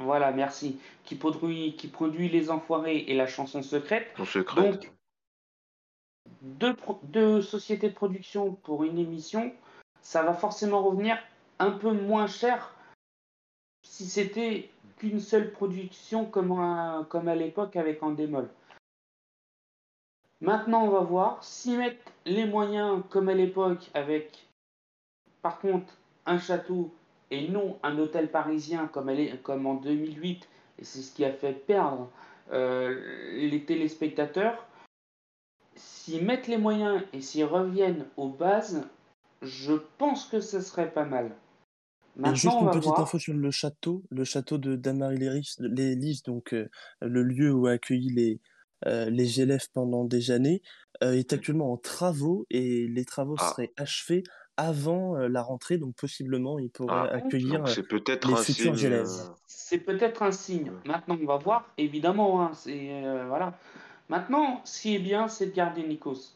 Voilà, merci. Qui produit, qui produit Les Enfoirés et La Chanson Secrète. Donc, deux, deux sociétés de production pour une émission, ça va forcément revenir un peu moins cher si c'était qu'une seule production comme, comme à l'époque avec Endemol. Maintenant, on va voir s'ils mettent les moyens comme à l'époque avec, par contre, un château et non un hôtel parisien comme, comme en 2008, et c'est ce qui a fait perdre euh, les téléspectateurs. S'ils mettent les moyens et s'ils reviennent aux bases, je pense que ce serait pas mal. Maintenant, juste une petite info sur le château, le château de Damary Lélis, donc euh, le lieu où a accueilli les, euh, les élèves pendant des années, euh, est actuellement en travaux et les travaux ah. seraient achevés avant euh, la rentrée, donc possiblement il pourrait ah, accueillir les futurs élèves. C'est peut-être un signe. Maintenant, on va voir, évidemment. Hein, c'est voilà. Maintenant, ce qui est bien, c'est de garder Nikos.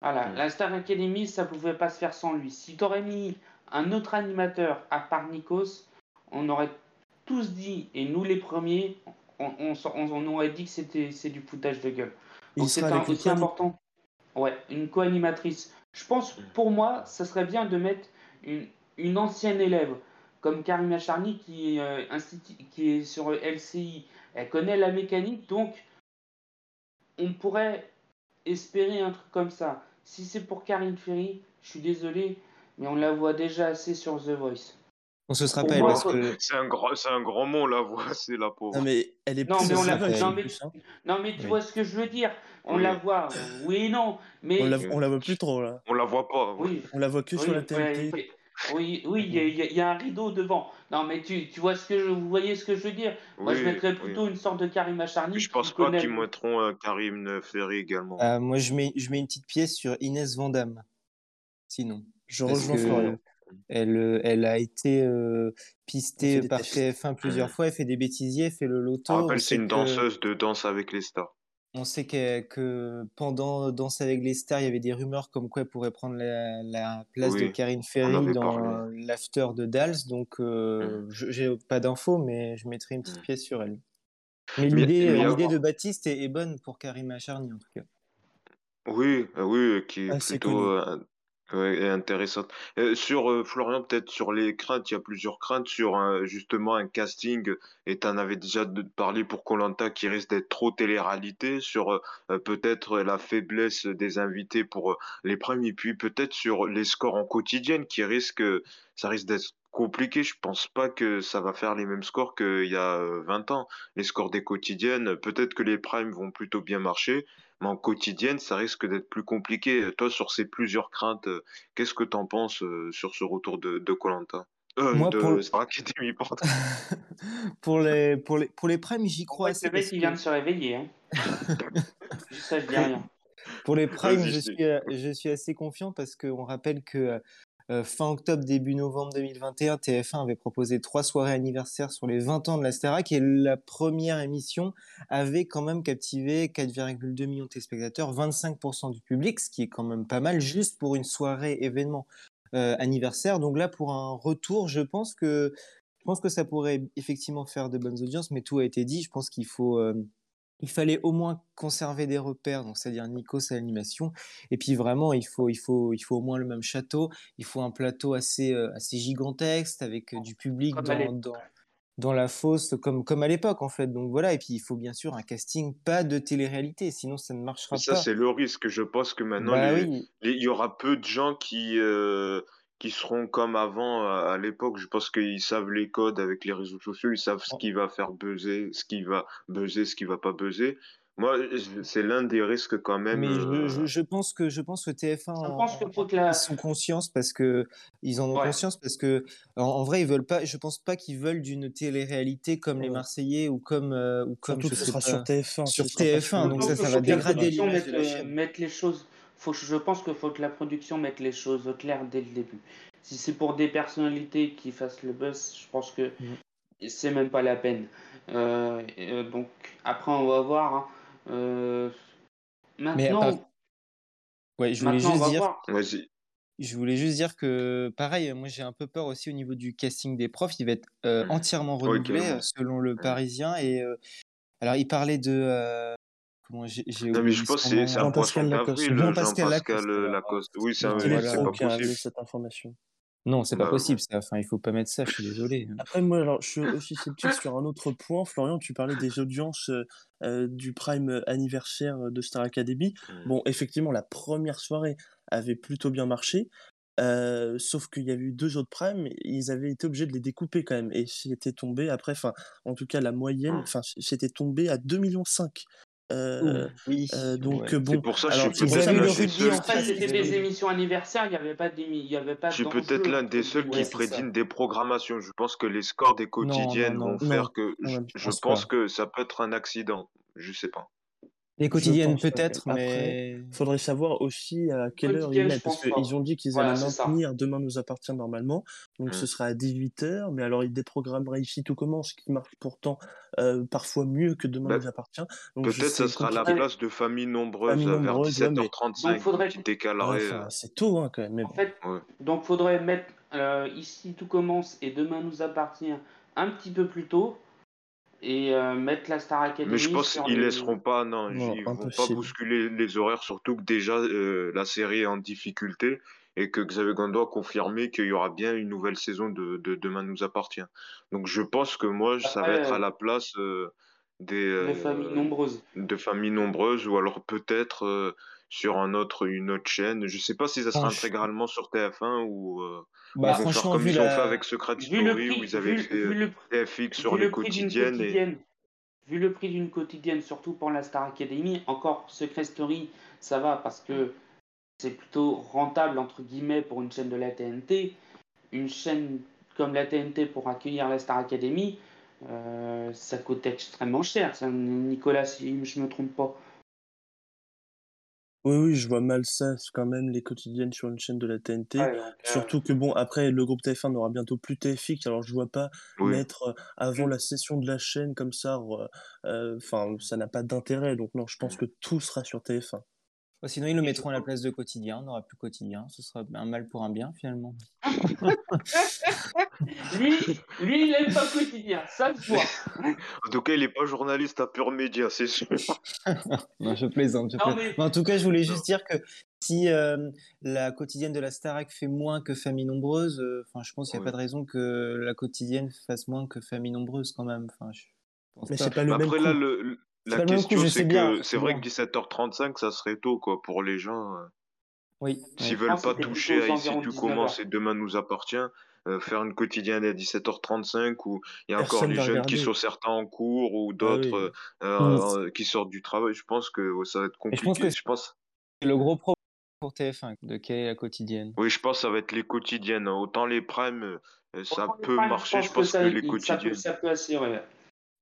Voilà, mm. la Star Academy, ça pouvait pas se faire sans lui. Si tu aurais mis un autre animateur à part Nikos, on aurait tous dit, et nous les premiers, on, on, aurait dit que c'était c'est du foutage de gueule. Donc c'est aussi important. Ouais, une co-animatrice. Je pense, pour moi, ça serait bien de mettre une, ancienne élève, comme Karima Charny, qui est, euh, qui est sur LCI. Elle connaît la mécanique, donc on pourrait espérer un truc comme ça. Si c'est pour Karine Ferry, je suis désolé, mais on la voit déjà assez sur The Voice. On se rappelle parce que c'est un grand, c'est un grand mot la voix, *laughs* c'est la pauvre. Non mais elle est non mais on la non, mais... non mais tu vois ce que je veux dire. On la voit, *laughs* oui non, mais on la, on la voit plus trop là. On la voit pas. Oui. On la voit que sur la télé. oui, oui, il y, y, a un rideau devant. Non, mais tu, tu vois ce que je, vous voyez ce que je veux dire? Moi, je mettrais plutôt une sorte de Karim Acharni. Je pense pas qu'ils mettront euh, Karim Ferry également. Euh, moi, je mets, je mets une petite pièce sur Inès Vandamme. Sinon, je rejoins Florian. Elle, euh, elle a été euh, pistée par TF1 plusieurs fois, elle fait des bêtisiers, elle fait le loto. c'est une danseuse de Danse avec les stars. On sait que, pendant Danse avec les stars, il y avait des rumeurs comme quoi elle pourrait prendre la, place de Karine Ferry dans l'after de Dals. Donc, euh, mmh. je j'ai pas d'infos, mais je mettrai une petite mmh. pièce sur elle. Mais l'idée, de Baptiste est, bonne pour Karim Acharni, en tout cas. Oui, oui, qui est plutôt Ouais, intéressante. Euh, sur euh, Florian, peut-être sur les craintes, il y a plusieurs craintes sur justement un casting, et tu en avais déjà parlé pour koh qui risque d'être trop télé-réalité, sur euh, euh, peut-être la faiblesse des invités pour euh, les premiers, puis peut-être sur les scores en quotidienne qui risquent, ça risque d'être compliqué. Je pense pas que ça va faire les mêmes scores qu'il y a euh, 20 ans. Les scores des quotidiennes, peut-être que les primes vont plutôt bien marcher. Mais en quotidienne, ça risque d'être plus compliqué. Toi, sur ces plusieurs craintes, euh, qu'est-ce que tu en penses euh, sur ce retour de de koh Euh, Moi, pour, de le- *laughs* pour les, pour les, pour les primes, j'y crois fait, assez le mec, parce il vient que de se réveiller. Hein. *laughs* Ça, je dis rien. pour les primes, je suis, euh, je suis assez confiant parce qu'on rappelle que euh, fin octobre, début novembre 2021, TF1 avait proposé trois soirées anniversaires sur les 20 ans de la et la première émission avait quand même captivé 4,2 millions de téléspectateurs, 25% du public, ce qui est quand même pas mal juste pour une soirée événement euh, anniversaire. Donc là, pour un retour, je pense que je pense que ça pourrait effectivement faire de bonnes audiences, mais tout a été dit. Je pense qu'il faut euh, il fallait au moins conserver des repères, donc c'est-à-dire Nikos à l'animation. Et puis vraiment, il faut, il faut, il faut au moins le même château. Il faut un plateau assez, euh, assez gigantesque avec euh, du public dans, dans, dans la fosse, comme, comme à l'époque en fait. Donc voilà. Et puis il faut bien sûr un casting pas de télé-réalité, sinon ça ne marchera Mais ça, pas. c'est le risque. Je pense que maintenant, Bah oui. il y aura peu de gens qui, euh, qui seront comme avant à, à l'époque. Je pense qu'ils savent les codes avec les réseaux sociaux. Ils savent ce qui va faire buzzer, ce qui va buzzer, ce qui va pas buzzer. Moi, c'est l'un des risques quand même. Mais je, euh, je, je pense que je pense que TF1 Je en- pense faut que ils la. sont conscients parce que ils en ont Ouais. conscience parce que en, en vrai ils veulent pas. Je pense pas qu'ils veulent d'une télé-réalité comme les. Marseillais ou comme euh, ou comme Surtout je que ce sera pas. sur TF1. sur ce sera pas TF1, sur donc ça, va que dégrader la euh, chaîne. mette les choses? Faut, je pense qu'il faut que la production mette les choses au clair dès le début. Si c'est pour des personnalités qui fassent le buzz, je pense que Mhm. c'est même pas la peine. Euh, et, euh, donc après, on va voir. hein. Euh, Mais maintenant, ouais, je voulais juste va dire, je voulais juste dire que pareil, moi j'ai un peu peur aussi au niveau du casting des profs. Il va être euh, Mhm. entièrement renouvelé selon le Mhm. Parisien et euh, alors il parlait de euh, comment j'ai j'ai Non, mais je pense que c'est un poisson Lacoste. Jean-Pascal Jean-Pascal Lacoste. euh. Lacoste. Oui, c'est un- qui a cette information? Non, c'est pas Bah, possible. ça. Enfin, il faut pas mettre ça. Je suis désolé. Après, moi, alors, je suis aussi sceptique sur un autre point. Florian, tu parlais des audiences euh, euh, du prime anniversaire de Star Academy. Mm. Bon, effectivement, la première soirée avait plutôt bien marché. euh, sauf qu'il y avait eu deux autres primes, ils avaient été obligés de les découper quand même. Et c'était tombé après, enfin, en tout cas, la moyenne, Mm. enfin, c'était tombé à 2,5 millions. Euh, Oui. euh, donc, ouais. C'est pour ça, je alors, suis peut-être que l'un je- des seuls en c'était des émissions anniversaires, il n'y avait pas d'émi- il y avait pas Je suis peut-être l'un des seuls. Ouais, qui prédisent des programmations. Je pense que les scores des Non, non, quotidiennes non. vont non, faire que je, je je pense pense que ça peut être un accident. Je sais pas. Les quotidiennes peut-être, mais faudrait savoir aussi à quelle heure ils mettent, parce qu'ils ont dit qu'ils Voilà, allaient ça. maintenir Demain nous appartient normalement, donc ce Mm. sera à 18h, mais alors ils déprogrammeraient ici tout commence, qui marche pourtant euh, parfois mieux que Demain Bah, nous appartient, peut-être ça c'est sera à la place de familles nombreuses vers nombreuse, ouais, mais 17h35 Donc faudrait, qui ouais, décalerait. enfin, euh, c'est tôt hein, quand même, mais en bon. fait, ouais. donc faudrait mettre euh, ici tout commence et demain nous appartient un petit peu plus tôt et euh, mettre la Star Mais je Academy pense qu'ils les. laisseront pas, non, Non, ils vont pas impossible. bousculer les horaires, surtout que déjà euh, la série est en difficulté et que Xavier Gondor a confirmé qu'il y aura bien une nouvelle saison de, de Demain nous appartient. Donc je pense que moi, ça va être à euh, la place euh, des de familles euh, nombreuses. de familles nombreuses ou alors peut-être euh, sur un autre une autre chaîne. Je sais pas si ça sera Franch- intégralement sur TF1 ou euh, ils bah, vont faire comme ils ont fait avec Secret Story où ils avaient vu, fait vu le, TFX sur vu les le quotidiennes et vu le prix d'une quotidienne, surtout pour la Star Academy, encore Secret Story, ça va parce que c'est plutôt rentable entre guillemets pour une chaîne de la TNT. Une chaîne comme la TNT pour accueillir la Star Academy, euh, ça coûte extrêmement cher. Nicolas, si je me trompe pas. Oui, oui, je vois mal ça, c'est quand même les quotidiennes sur une chaîne de la TNT. Donc, euh, Surtout que bon, après, le groupe TF1 n'aura bientôt plus TFX, alors je vois pas oui. mettre euh, avant la session de la chaîne comme ça, euh, enfin, ça n'a pas d'intérêt. Donc non, je pense que tout sera sur TF1. Oh, Sinon, ils le mettront à la place de quotidien. On n'aura plus quotidien. Ce sera un mal pour un bien, finalement. *laughs* lui, lui, il aime pas quotidien, ça se voit. *laughs* En tout cas, il est pas journaliste à pur média, c'est sûr. *laughs* non, je plaisante. Je Non, plaisante. mais- Mais en tout cas, je voulais juste dire que si euh, la quotidienne de la Starac fait moins que Famille Nombreuse, euh, enfin, je pense qu'il n'y a Oui. pas de raison que la quotidienne fasse moins que Famille Nombreuse quand même. Enfin, je pense Mais pas. c'est pas le même Après, là, coup. le, le- C'est la question, c'est que je c'est vrai que 17h35, ça serait tôt, quoi, pour les gens. euh, Oui. S'ils ouais. veulent que pas toucher à ici tu de 19 commences et demain nous appartient, euh, faire une quotidienne à 17h35 où il y a encore Personne les jeunes qui sont certains en cours ou Ah d'autres oui. euh, euh, qui sortent du travail, je pense que ouais, ça va être Et je pense compliqué. que Je pense, c'est le gros problème pour TF1 de quelle est la quotidienne. oui, je pense que ça va être les quotidiennes. Autant les primes, ça Autant peut primes, marcher, je que pense ça, que les ça peut, quotidiennes. ça peut assurer. ouais.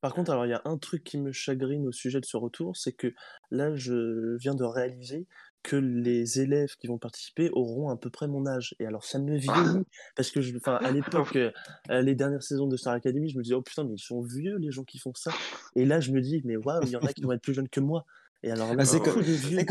Par contre, alors il y a un truc qui me chagrine au sujet de ce retour, c'est que là, je viens de réaliser que les élèves qui vont participer auront à peu près mon âge. Et alors, ça me vieillit, *laughs* parce que, je, enfin, à l'époque, euh, les dernières saisons de Star Academy, je me disais, oh putain, mais ils sont vieux, les gens qui font ça. Et là, je me dis, mais waouh, il y en a qui vont être plus jeunes que moi. Et alors là, Ah, c'est je comme- vieux.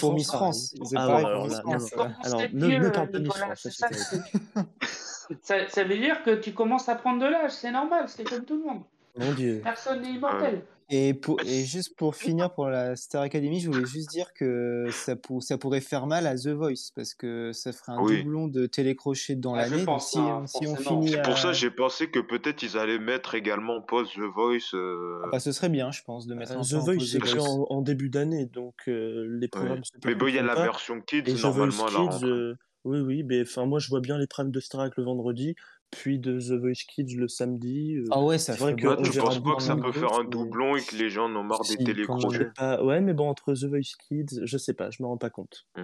Pour Miss France. Ah pareil ouais, pour alors là, France. non. ne, vieux, ne parle pas de Miss France, ça, c'est ça, c'est terrible. c'est- ça, ça veut dire que tu commences à prendre de l'âge, c'est normal, c'est comme tout le monde. Mon Dieu. Personne n'est immortel. Et, pour, et juste pour finir pour la Star Academy, je voulais juste dire que ça, pour, ça pourrait faire mal à The Voice parce que ça ferait un Oui. doublon de télécrochet dans Ah, je l'année. Si, hein, si on finit C'est à... pour ça que j'ai pensé que peut-être ils allaient mettre également en pause The Voice. euh, Ah bah, ce serait bien, je pense, de mettre Euh, un The Voice, pause c'est The que Voice. en, en début d'année, donc euh, les programmes se Mais bon, il y a la pas. version Kids Et The normalement Voice à la Kids, euh, oui, oui, mais enfin, moi je vois bien les primes de Starac le vendredi, puis de The Voice Kids le samedi. euh. Ah ouais, ça C'est vrai que on tu verra penses pas que ça peut faire un doublon et que les gens en ont marre des Si. Je pas, ouais, mais bon, entre The Voice Kids, je sais pas, je me rends pas compte. Je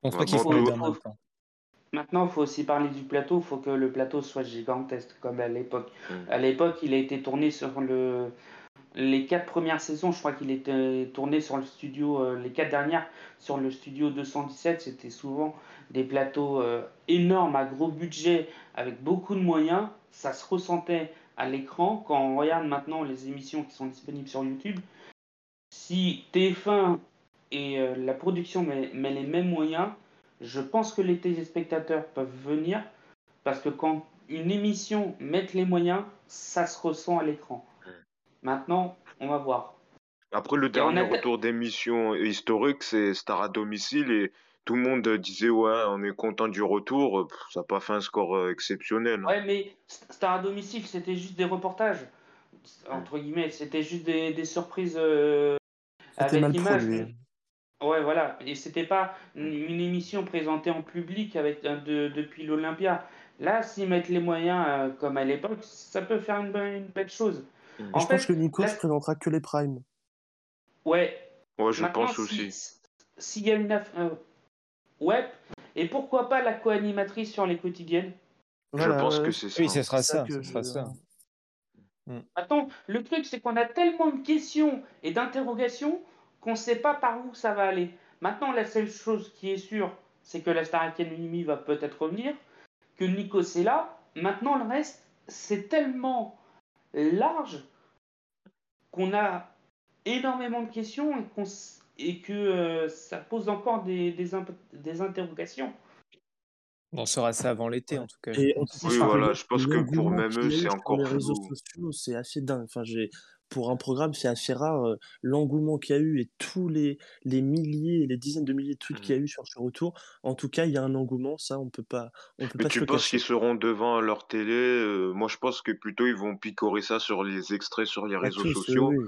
pense Ouais, pas qu'il faut les temps. Maintenant, il faut aussi parler du plateau. Il faut que le plateau soit gigantesque, comme à l'époque. Mm. À l'époque, il a été tourné sur le... les quatre premières saisons. Je crois qu'il était tourné sur le studio, euh, les quatre dernières, sur le studio 217. C'était souvent des plateaux euh, énormes, à gros budget, avec beaucoup de moyens. Ça se ressentait à l'écran. Quand on regarde maintenant les émissions qui sont disponibles sur YouTube, si TF1 et euh, la production met, met les mêmes moyens, je pense que les téléspectateurs peuvent venir parce que quand une émission met les moyens, ça se ressent à l'écran. Maintenant, on va voir. Après, le dernier a- retour d'émission historique, c'est Star à domicile et tout le monde disait ouais, on est content du retour. Pff, Ça n'a pas fait un score euh, exceptionnel. hein. Ouais, mais Star à domicile, c'était juste des reportages. Entre guillemets, c'était juste des, des surprises euh, C'était avec mal images. produit. Ouais, voilà. Et c'était pas une, émission présentée en public avec euh, de- depuis l'Olympia. Là, s'ils mettent les moyens euh, comme à l'époque, ça peut faire une belle chose. Mm. En je pense que Nico se présentera que les primes. Ouais, Ouais, je Maintenant, pense si- aussi. S'il y a une. aff- euh, ouais, et pourquoi pas la co-animatrice sur les quotidiennes? Voilà, je pense que c'est ça. Oui, ce sera ça ça, que sera je- ça. Attends, le truc, c'est qu'on a tellement de questions et d'interrogations qu'on ne sait pas par où ça va aller. Maintenant, la seule chose qui est sûre, c'est que la Star Academy va peut-être revenir, que Nico c'est là. Maintenant, le reste, c'est tellement large qu'on a énormément de questions et, que euh, ça pose encore des interrogations. On saura ça avant l'été, Ouais. en tout cas. Et je en pense. plus, Oui, voilà, je pense que pour même eux, c'est sur encore les réseaux flou. sociaux, c'est assez dingue. Enfin, j'ai pour un programme, c'est assez rare euh, l'engouement qu'il y a eu et tous les, les milliers et les dizaines de milliers de tweets qu'il y a eu sur ce retour. En tout cas, il y a un engouement, ça, on peut pas, on peut Mais pas se tu penses qu'ils seront devant leur télé euh, Moi, je pense que plutôt ils vont picorer ça sur les extraits sur les Pas réseaux tous, oui, sociaux oui,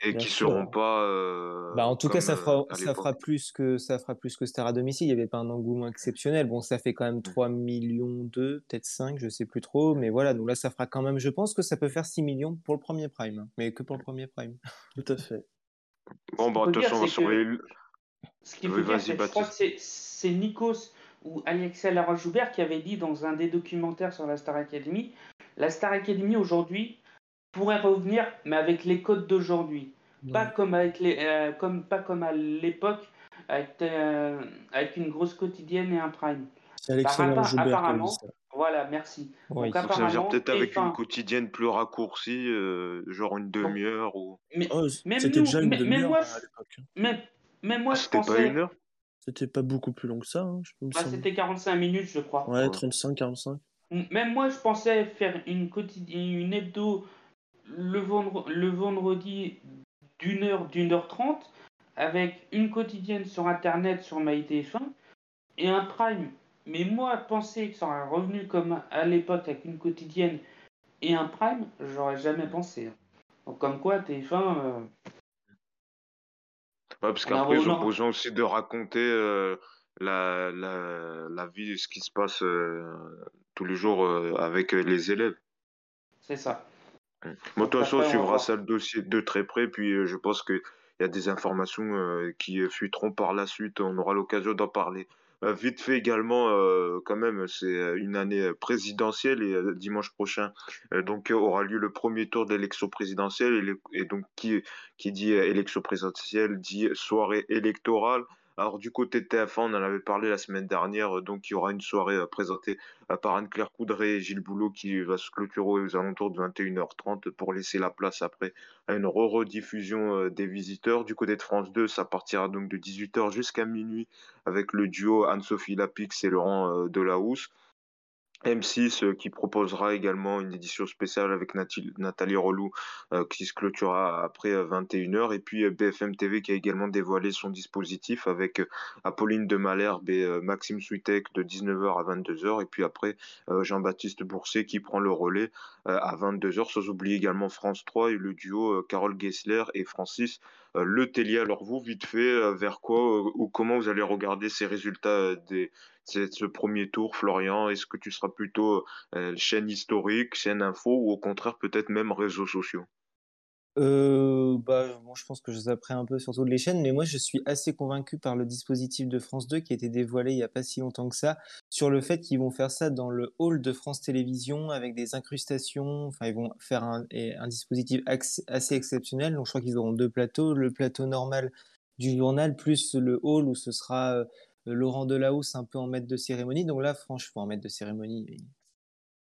et bien qui sûr. seront pas euh, Bah, en tout cas, ça euh, fera, ça fera plus que ça fera plus que Star à domicile. Il n'y avait pas un engouement exceptionnel. Bon, ça fait quand même 3 millions 2, peut-être 5, je sais plus trop. Mais voilà, donc là, ça fera quand même. Je pense que ça peut faire 6 millions pour le premier prime, hein, mais que pour le premier prime. Tout à fait. Bon, bah, de toute façon, on va dire, que- surveiller. le- Ce qu'il Oui, faut dire, c'est que je crois que c'est Nikos ou Alexia Laroche-Joubert qui avait dit dans un des documentaires sur la Star Academy, la Star Academy aujourd'hui pourrait revenir, mais avec les codes d'aujourd'hui. Pas comme avec les, euh, comme pas comme à l'époque avec, euh, avec une grosse quotidienne et un prime. C'est Alexandre Par- Joubert qui a apparemment, dit ça. Voilà, merci. Oui. Donc apparemment, peut-être avec une TF1 quotidienne plus raccourcie, euh, genre une demi-heure ou. mais Oh, même c'était nous, déjà une mais- même demi-heure moi, à l'époque. hein. même, même moi Ah, je c'était pas pensais, une heure? C'était pas beaucoup plus long que ça, hein, je me bah, c'était 45 minutes, je crois. Ouais, Ouais. 35, 45. Même moi, je pensais faire une quotidienne, une hebdo le, vendre- le vendredi d'une heure, d'une heure trente, avec une quotidienne sur Internet sur MyTF1 et un Prime. Mais moi, penser que ça aurait revenu comme à l'époque avec une quotidienne et un Prime, j'aurais jamais pensé. Hein. Donc, comme quoi, TF1. Euh... Ouais, parce qu'après, ils ont besoin aussi de raconter euh, la, la, la, vie, ce qui se passe euh, tous les jours avec les élèves. C'est ça. Bon, de toute façon, on suivra ça le dossier de très près, puis je pense qu'il y a des informations qui fuiteront par la suite. On aura l'occasion d'en parler. Euh, vite fait également, euh, quand même, c'est euh, une année présidentielle et dimanche prochain, donc aura lieu le premier tour d'élection présidentielle et, et, donc qui, qui dit élection présidentielle dit soirée électorale. Alors du côté de TF1, on en avait parlé la semaine dernière, donc il y aura une soirée présentée par Anne-Claire Coudray et Gilles Boulot qui va se clôturer aux alentours de 21h30 pour laisser la place après à une rediffusion des visiteurs. Du côté de France 2, ça partira donc de 18h jusqu'à minuit avec le duo Anne-Sophie Lapix et Laurent Delahousse. M6 euh, qui proposera également une édition spéciale avec Nathalie Relou euh, qui se clôturera après 21h euh, et puis BFM TV qui a également dévoilé son dispositif avec Apolline de Malherbe et Maxime Switek de 19h à 22h et puis après Jean-Baptiste Bourset qui prend le relais à 22h sans oublier également France 3 et le duo Carole Gessler et Francis Le Tellier. Alors vous vite fait vers quoi ou comment vous allez regarder ces résultats des ce premier tour, Florian? Est-ce que tu seras plutôt euh, chaîne historique, chaîne info ou au contraire peut-être même réseaux sociaux? Euh, bah, je pense que je zapperai un peu surtout de les chaînes, mais moi je suis assez convaincu par le dispositif de France 2 qui a été dévoilé il n'y a pas si longtemps que ça, sur le fait qu'ils vont faire ça dans le hall de France Télévisions avec des incrustations, enfin ils vont faire un, un dispositif assez exceptionnel, donc je crois qu'ils auront deux plateaux, le plateau normal du journal plus le hall où ce sera euh, Laurent Delahousse un peu en maître de cérémonie. Donc là, franchement, en maître de cérémonie,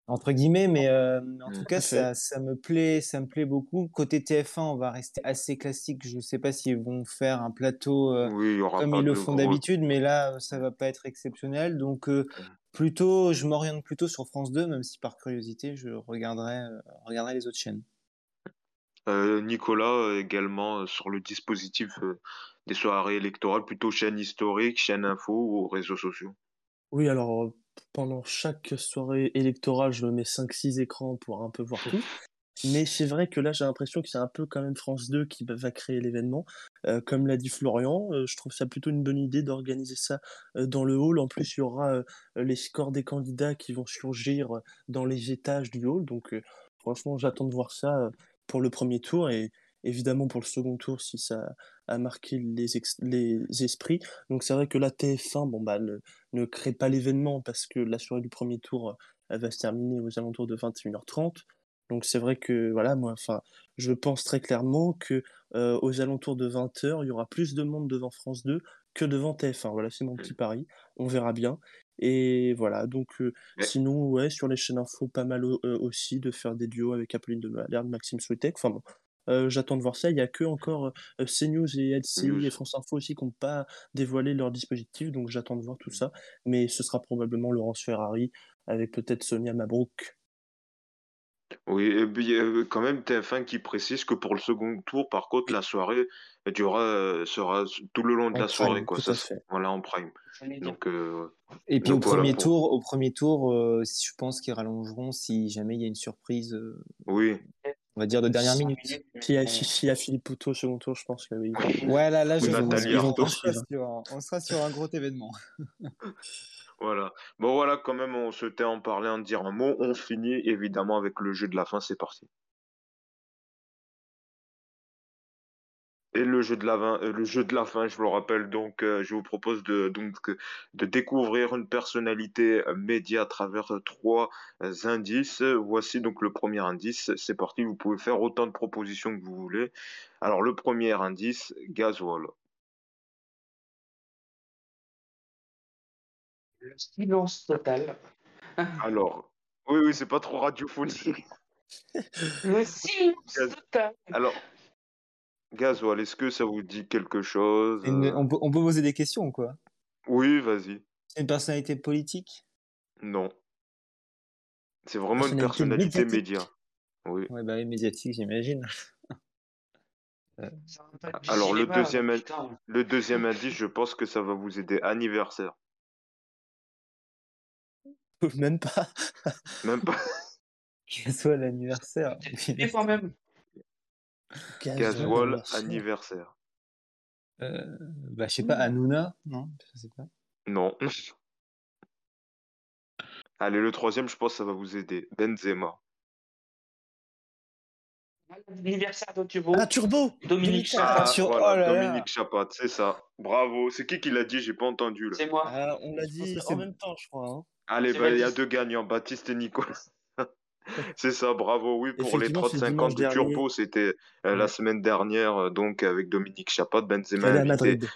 entre guillemets, mais euh, en tout cas, ça, ça, me plaît, ça me plaît beaucoup. Côté TF1, on va rester assez classique. Je ne sais pas s'ils vont faire un plateau euh, comme ils le font d'habitude, mais là, ça va pas être exceptionnel. Donc, euh, plutôt, je m'oriente plutôt sur France 2, même si par curiosité, je regarderai, regarderai les autres chaînes. Nicolas également sur le dispositif des soirées électorales, plutôt chaîne historique, chaîne info ou réseaux sociaux? Oui, alors pendant chaque soirée électorale, je me mets 5-6 écrans pour un peu voir tout. *laughs* Mais c'est vrai que là, j'ai l'impression que c'est un peu quand même France 2 qui va créer l'événement. Euh, comme l'a dit Florian, euh, je trouve ça plutôt une bonne idée d'organiser ça euh, dans le hall. En plus, il y aura les scores des candidats qui vont surgir dans les étages du hall. Donc, franchement, j'attends de voir ça pour le premier tour. Et évidemment pour le second tour si ça a marqué les, les esprits. Donc c'est vrai que la TF1 bon, bah, ne, crée pas l'événement parce que la soirée du premier tour elle va se terminer aux alentours de 21h30. Donc c'est vrai que voilà, moi, enfin, je pense très clairement que euh, aux alentours de 20h, il y aura plus de monde devant France 2 que devant TF1. Voilà, c'est mon petit pari. On verra bien. Et voilà, donc euh, sinon, ouais, sur les chaînes info, pas mal euh, aussi de faire des duos avec Apolline de Malherbe, Maxime Souetek. Enfin bon, euh, j'attends de voir ça. Il n'y a que encore euh, CNews et LCI et France Info aussi qui n'ont pas dévoilé leur dispositif, donc j'attends de voir tout ça. Mais ce sera probablement Laurence Ferrari avec peut-être Sonia Mabrouk. Oui, et puis, euh, quand même TF1 qui précise que pour le second tour, par contre, la soirée durera, sera tout le long de la soirée, quoi. Ça, voilà, en prime. Donc, et puis au premier tour, au premier tour, je pense qu'ils rallongeront si jamais il y a une surprise. Oui on va dire de dernière minute. S'il y, a, Philippe Poutot au second tour, je pense que oui. Ouais, là, là je on, sera sur, un gros événement. *laughs* voilà. Bon, voilà, quand même, on se tait en parler, en dire un mot. On finit évidemment avec le jeu de la fin. C'est parti. Et le jeu de la fin, euh, le jeu de la fin, je vous le rappelle, donc, euh, je vous propose de, donc, de découvrir une personnalité euh, média à travers trois indices. Voici donc le premier indice. C'est parti, vous pouvez faire autant de propositions que vous voulez. Alors, le premier indice, Gaswall. Le silence total. *laughs* Alors, oui, oui, c'est pas trop radiophonique. le silence total. Alors, Gasoil, est-ce que ça vous dit quelque chose euh? on, peut, poser des questions, quoi. Oui, vas-y. C'est une personnalité politique? Non. C'est vraiment une personnalité média. Oui. Ouais, bah médiatique, j'imagine. *laughs* Alors le deuxième, le deuxième indice, je pense que ça va vous aider. Anniversaire. *laughs* Même pas. Même pas. *laughs* soit l'anniversaire. Et quand même. Casual anniversaire. Euh, bah, je sais pas, Hanouna Non, je sais pas. Non. *laughs* Allez, le troisième, je pense que ça va vous aider. Benzema. L'anniversaire de Turbo. Ah, Turbo Dominique Ah, Chapat. voilà, Oh là là. Dominique Chapat, c'est ça. Bravo. C'est qui qui l'a dit? J'ai pas entendu. Là. C'est moi. Ah, On l'a dit en même temps, je crois. hein. Allez, bah, il y a deux gagnants, Baptiste et Nicolas. *laughs* c'est ça, bravo. Oui, pour les Effectivement, c'est 35 ans dimanche de dernier. Turbo, c'était euh, la semaine dernière, euh, donc avec Dominique Chapat, Benzema est invité. Madrid.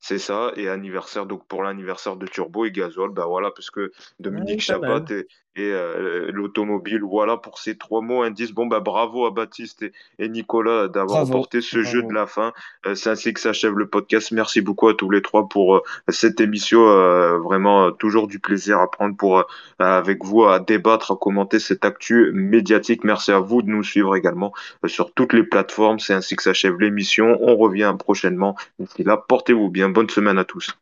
C'est ça, et anniversaire, donc pour l'anniversaire de Turbo et Gasol, bah voilà, parce que Dominique Ouais, Chapat mal. Et, euh, l'automobile, voilà pour ces trois mots indices. Bon, bah bravo à Baptiste et, et Nicolas d'avoir remporté ce jeu de la fin. Euh, C'est ainsi que s'achève le podcast. Merci beaucoup à tous les trois pour euh, cette émission. Euh, vraiment, euh, toujours du plaisir à prendre pour, euh, avec vous, à débattre, à commenter cette actu médiatique. Merci à vous de nous suivre également sur toutes les plateformes. C'est ainsi que s'achève l'émission. On revient prochainement. D'ici là, portez-vous bien. Bonne semaine à tous.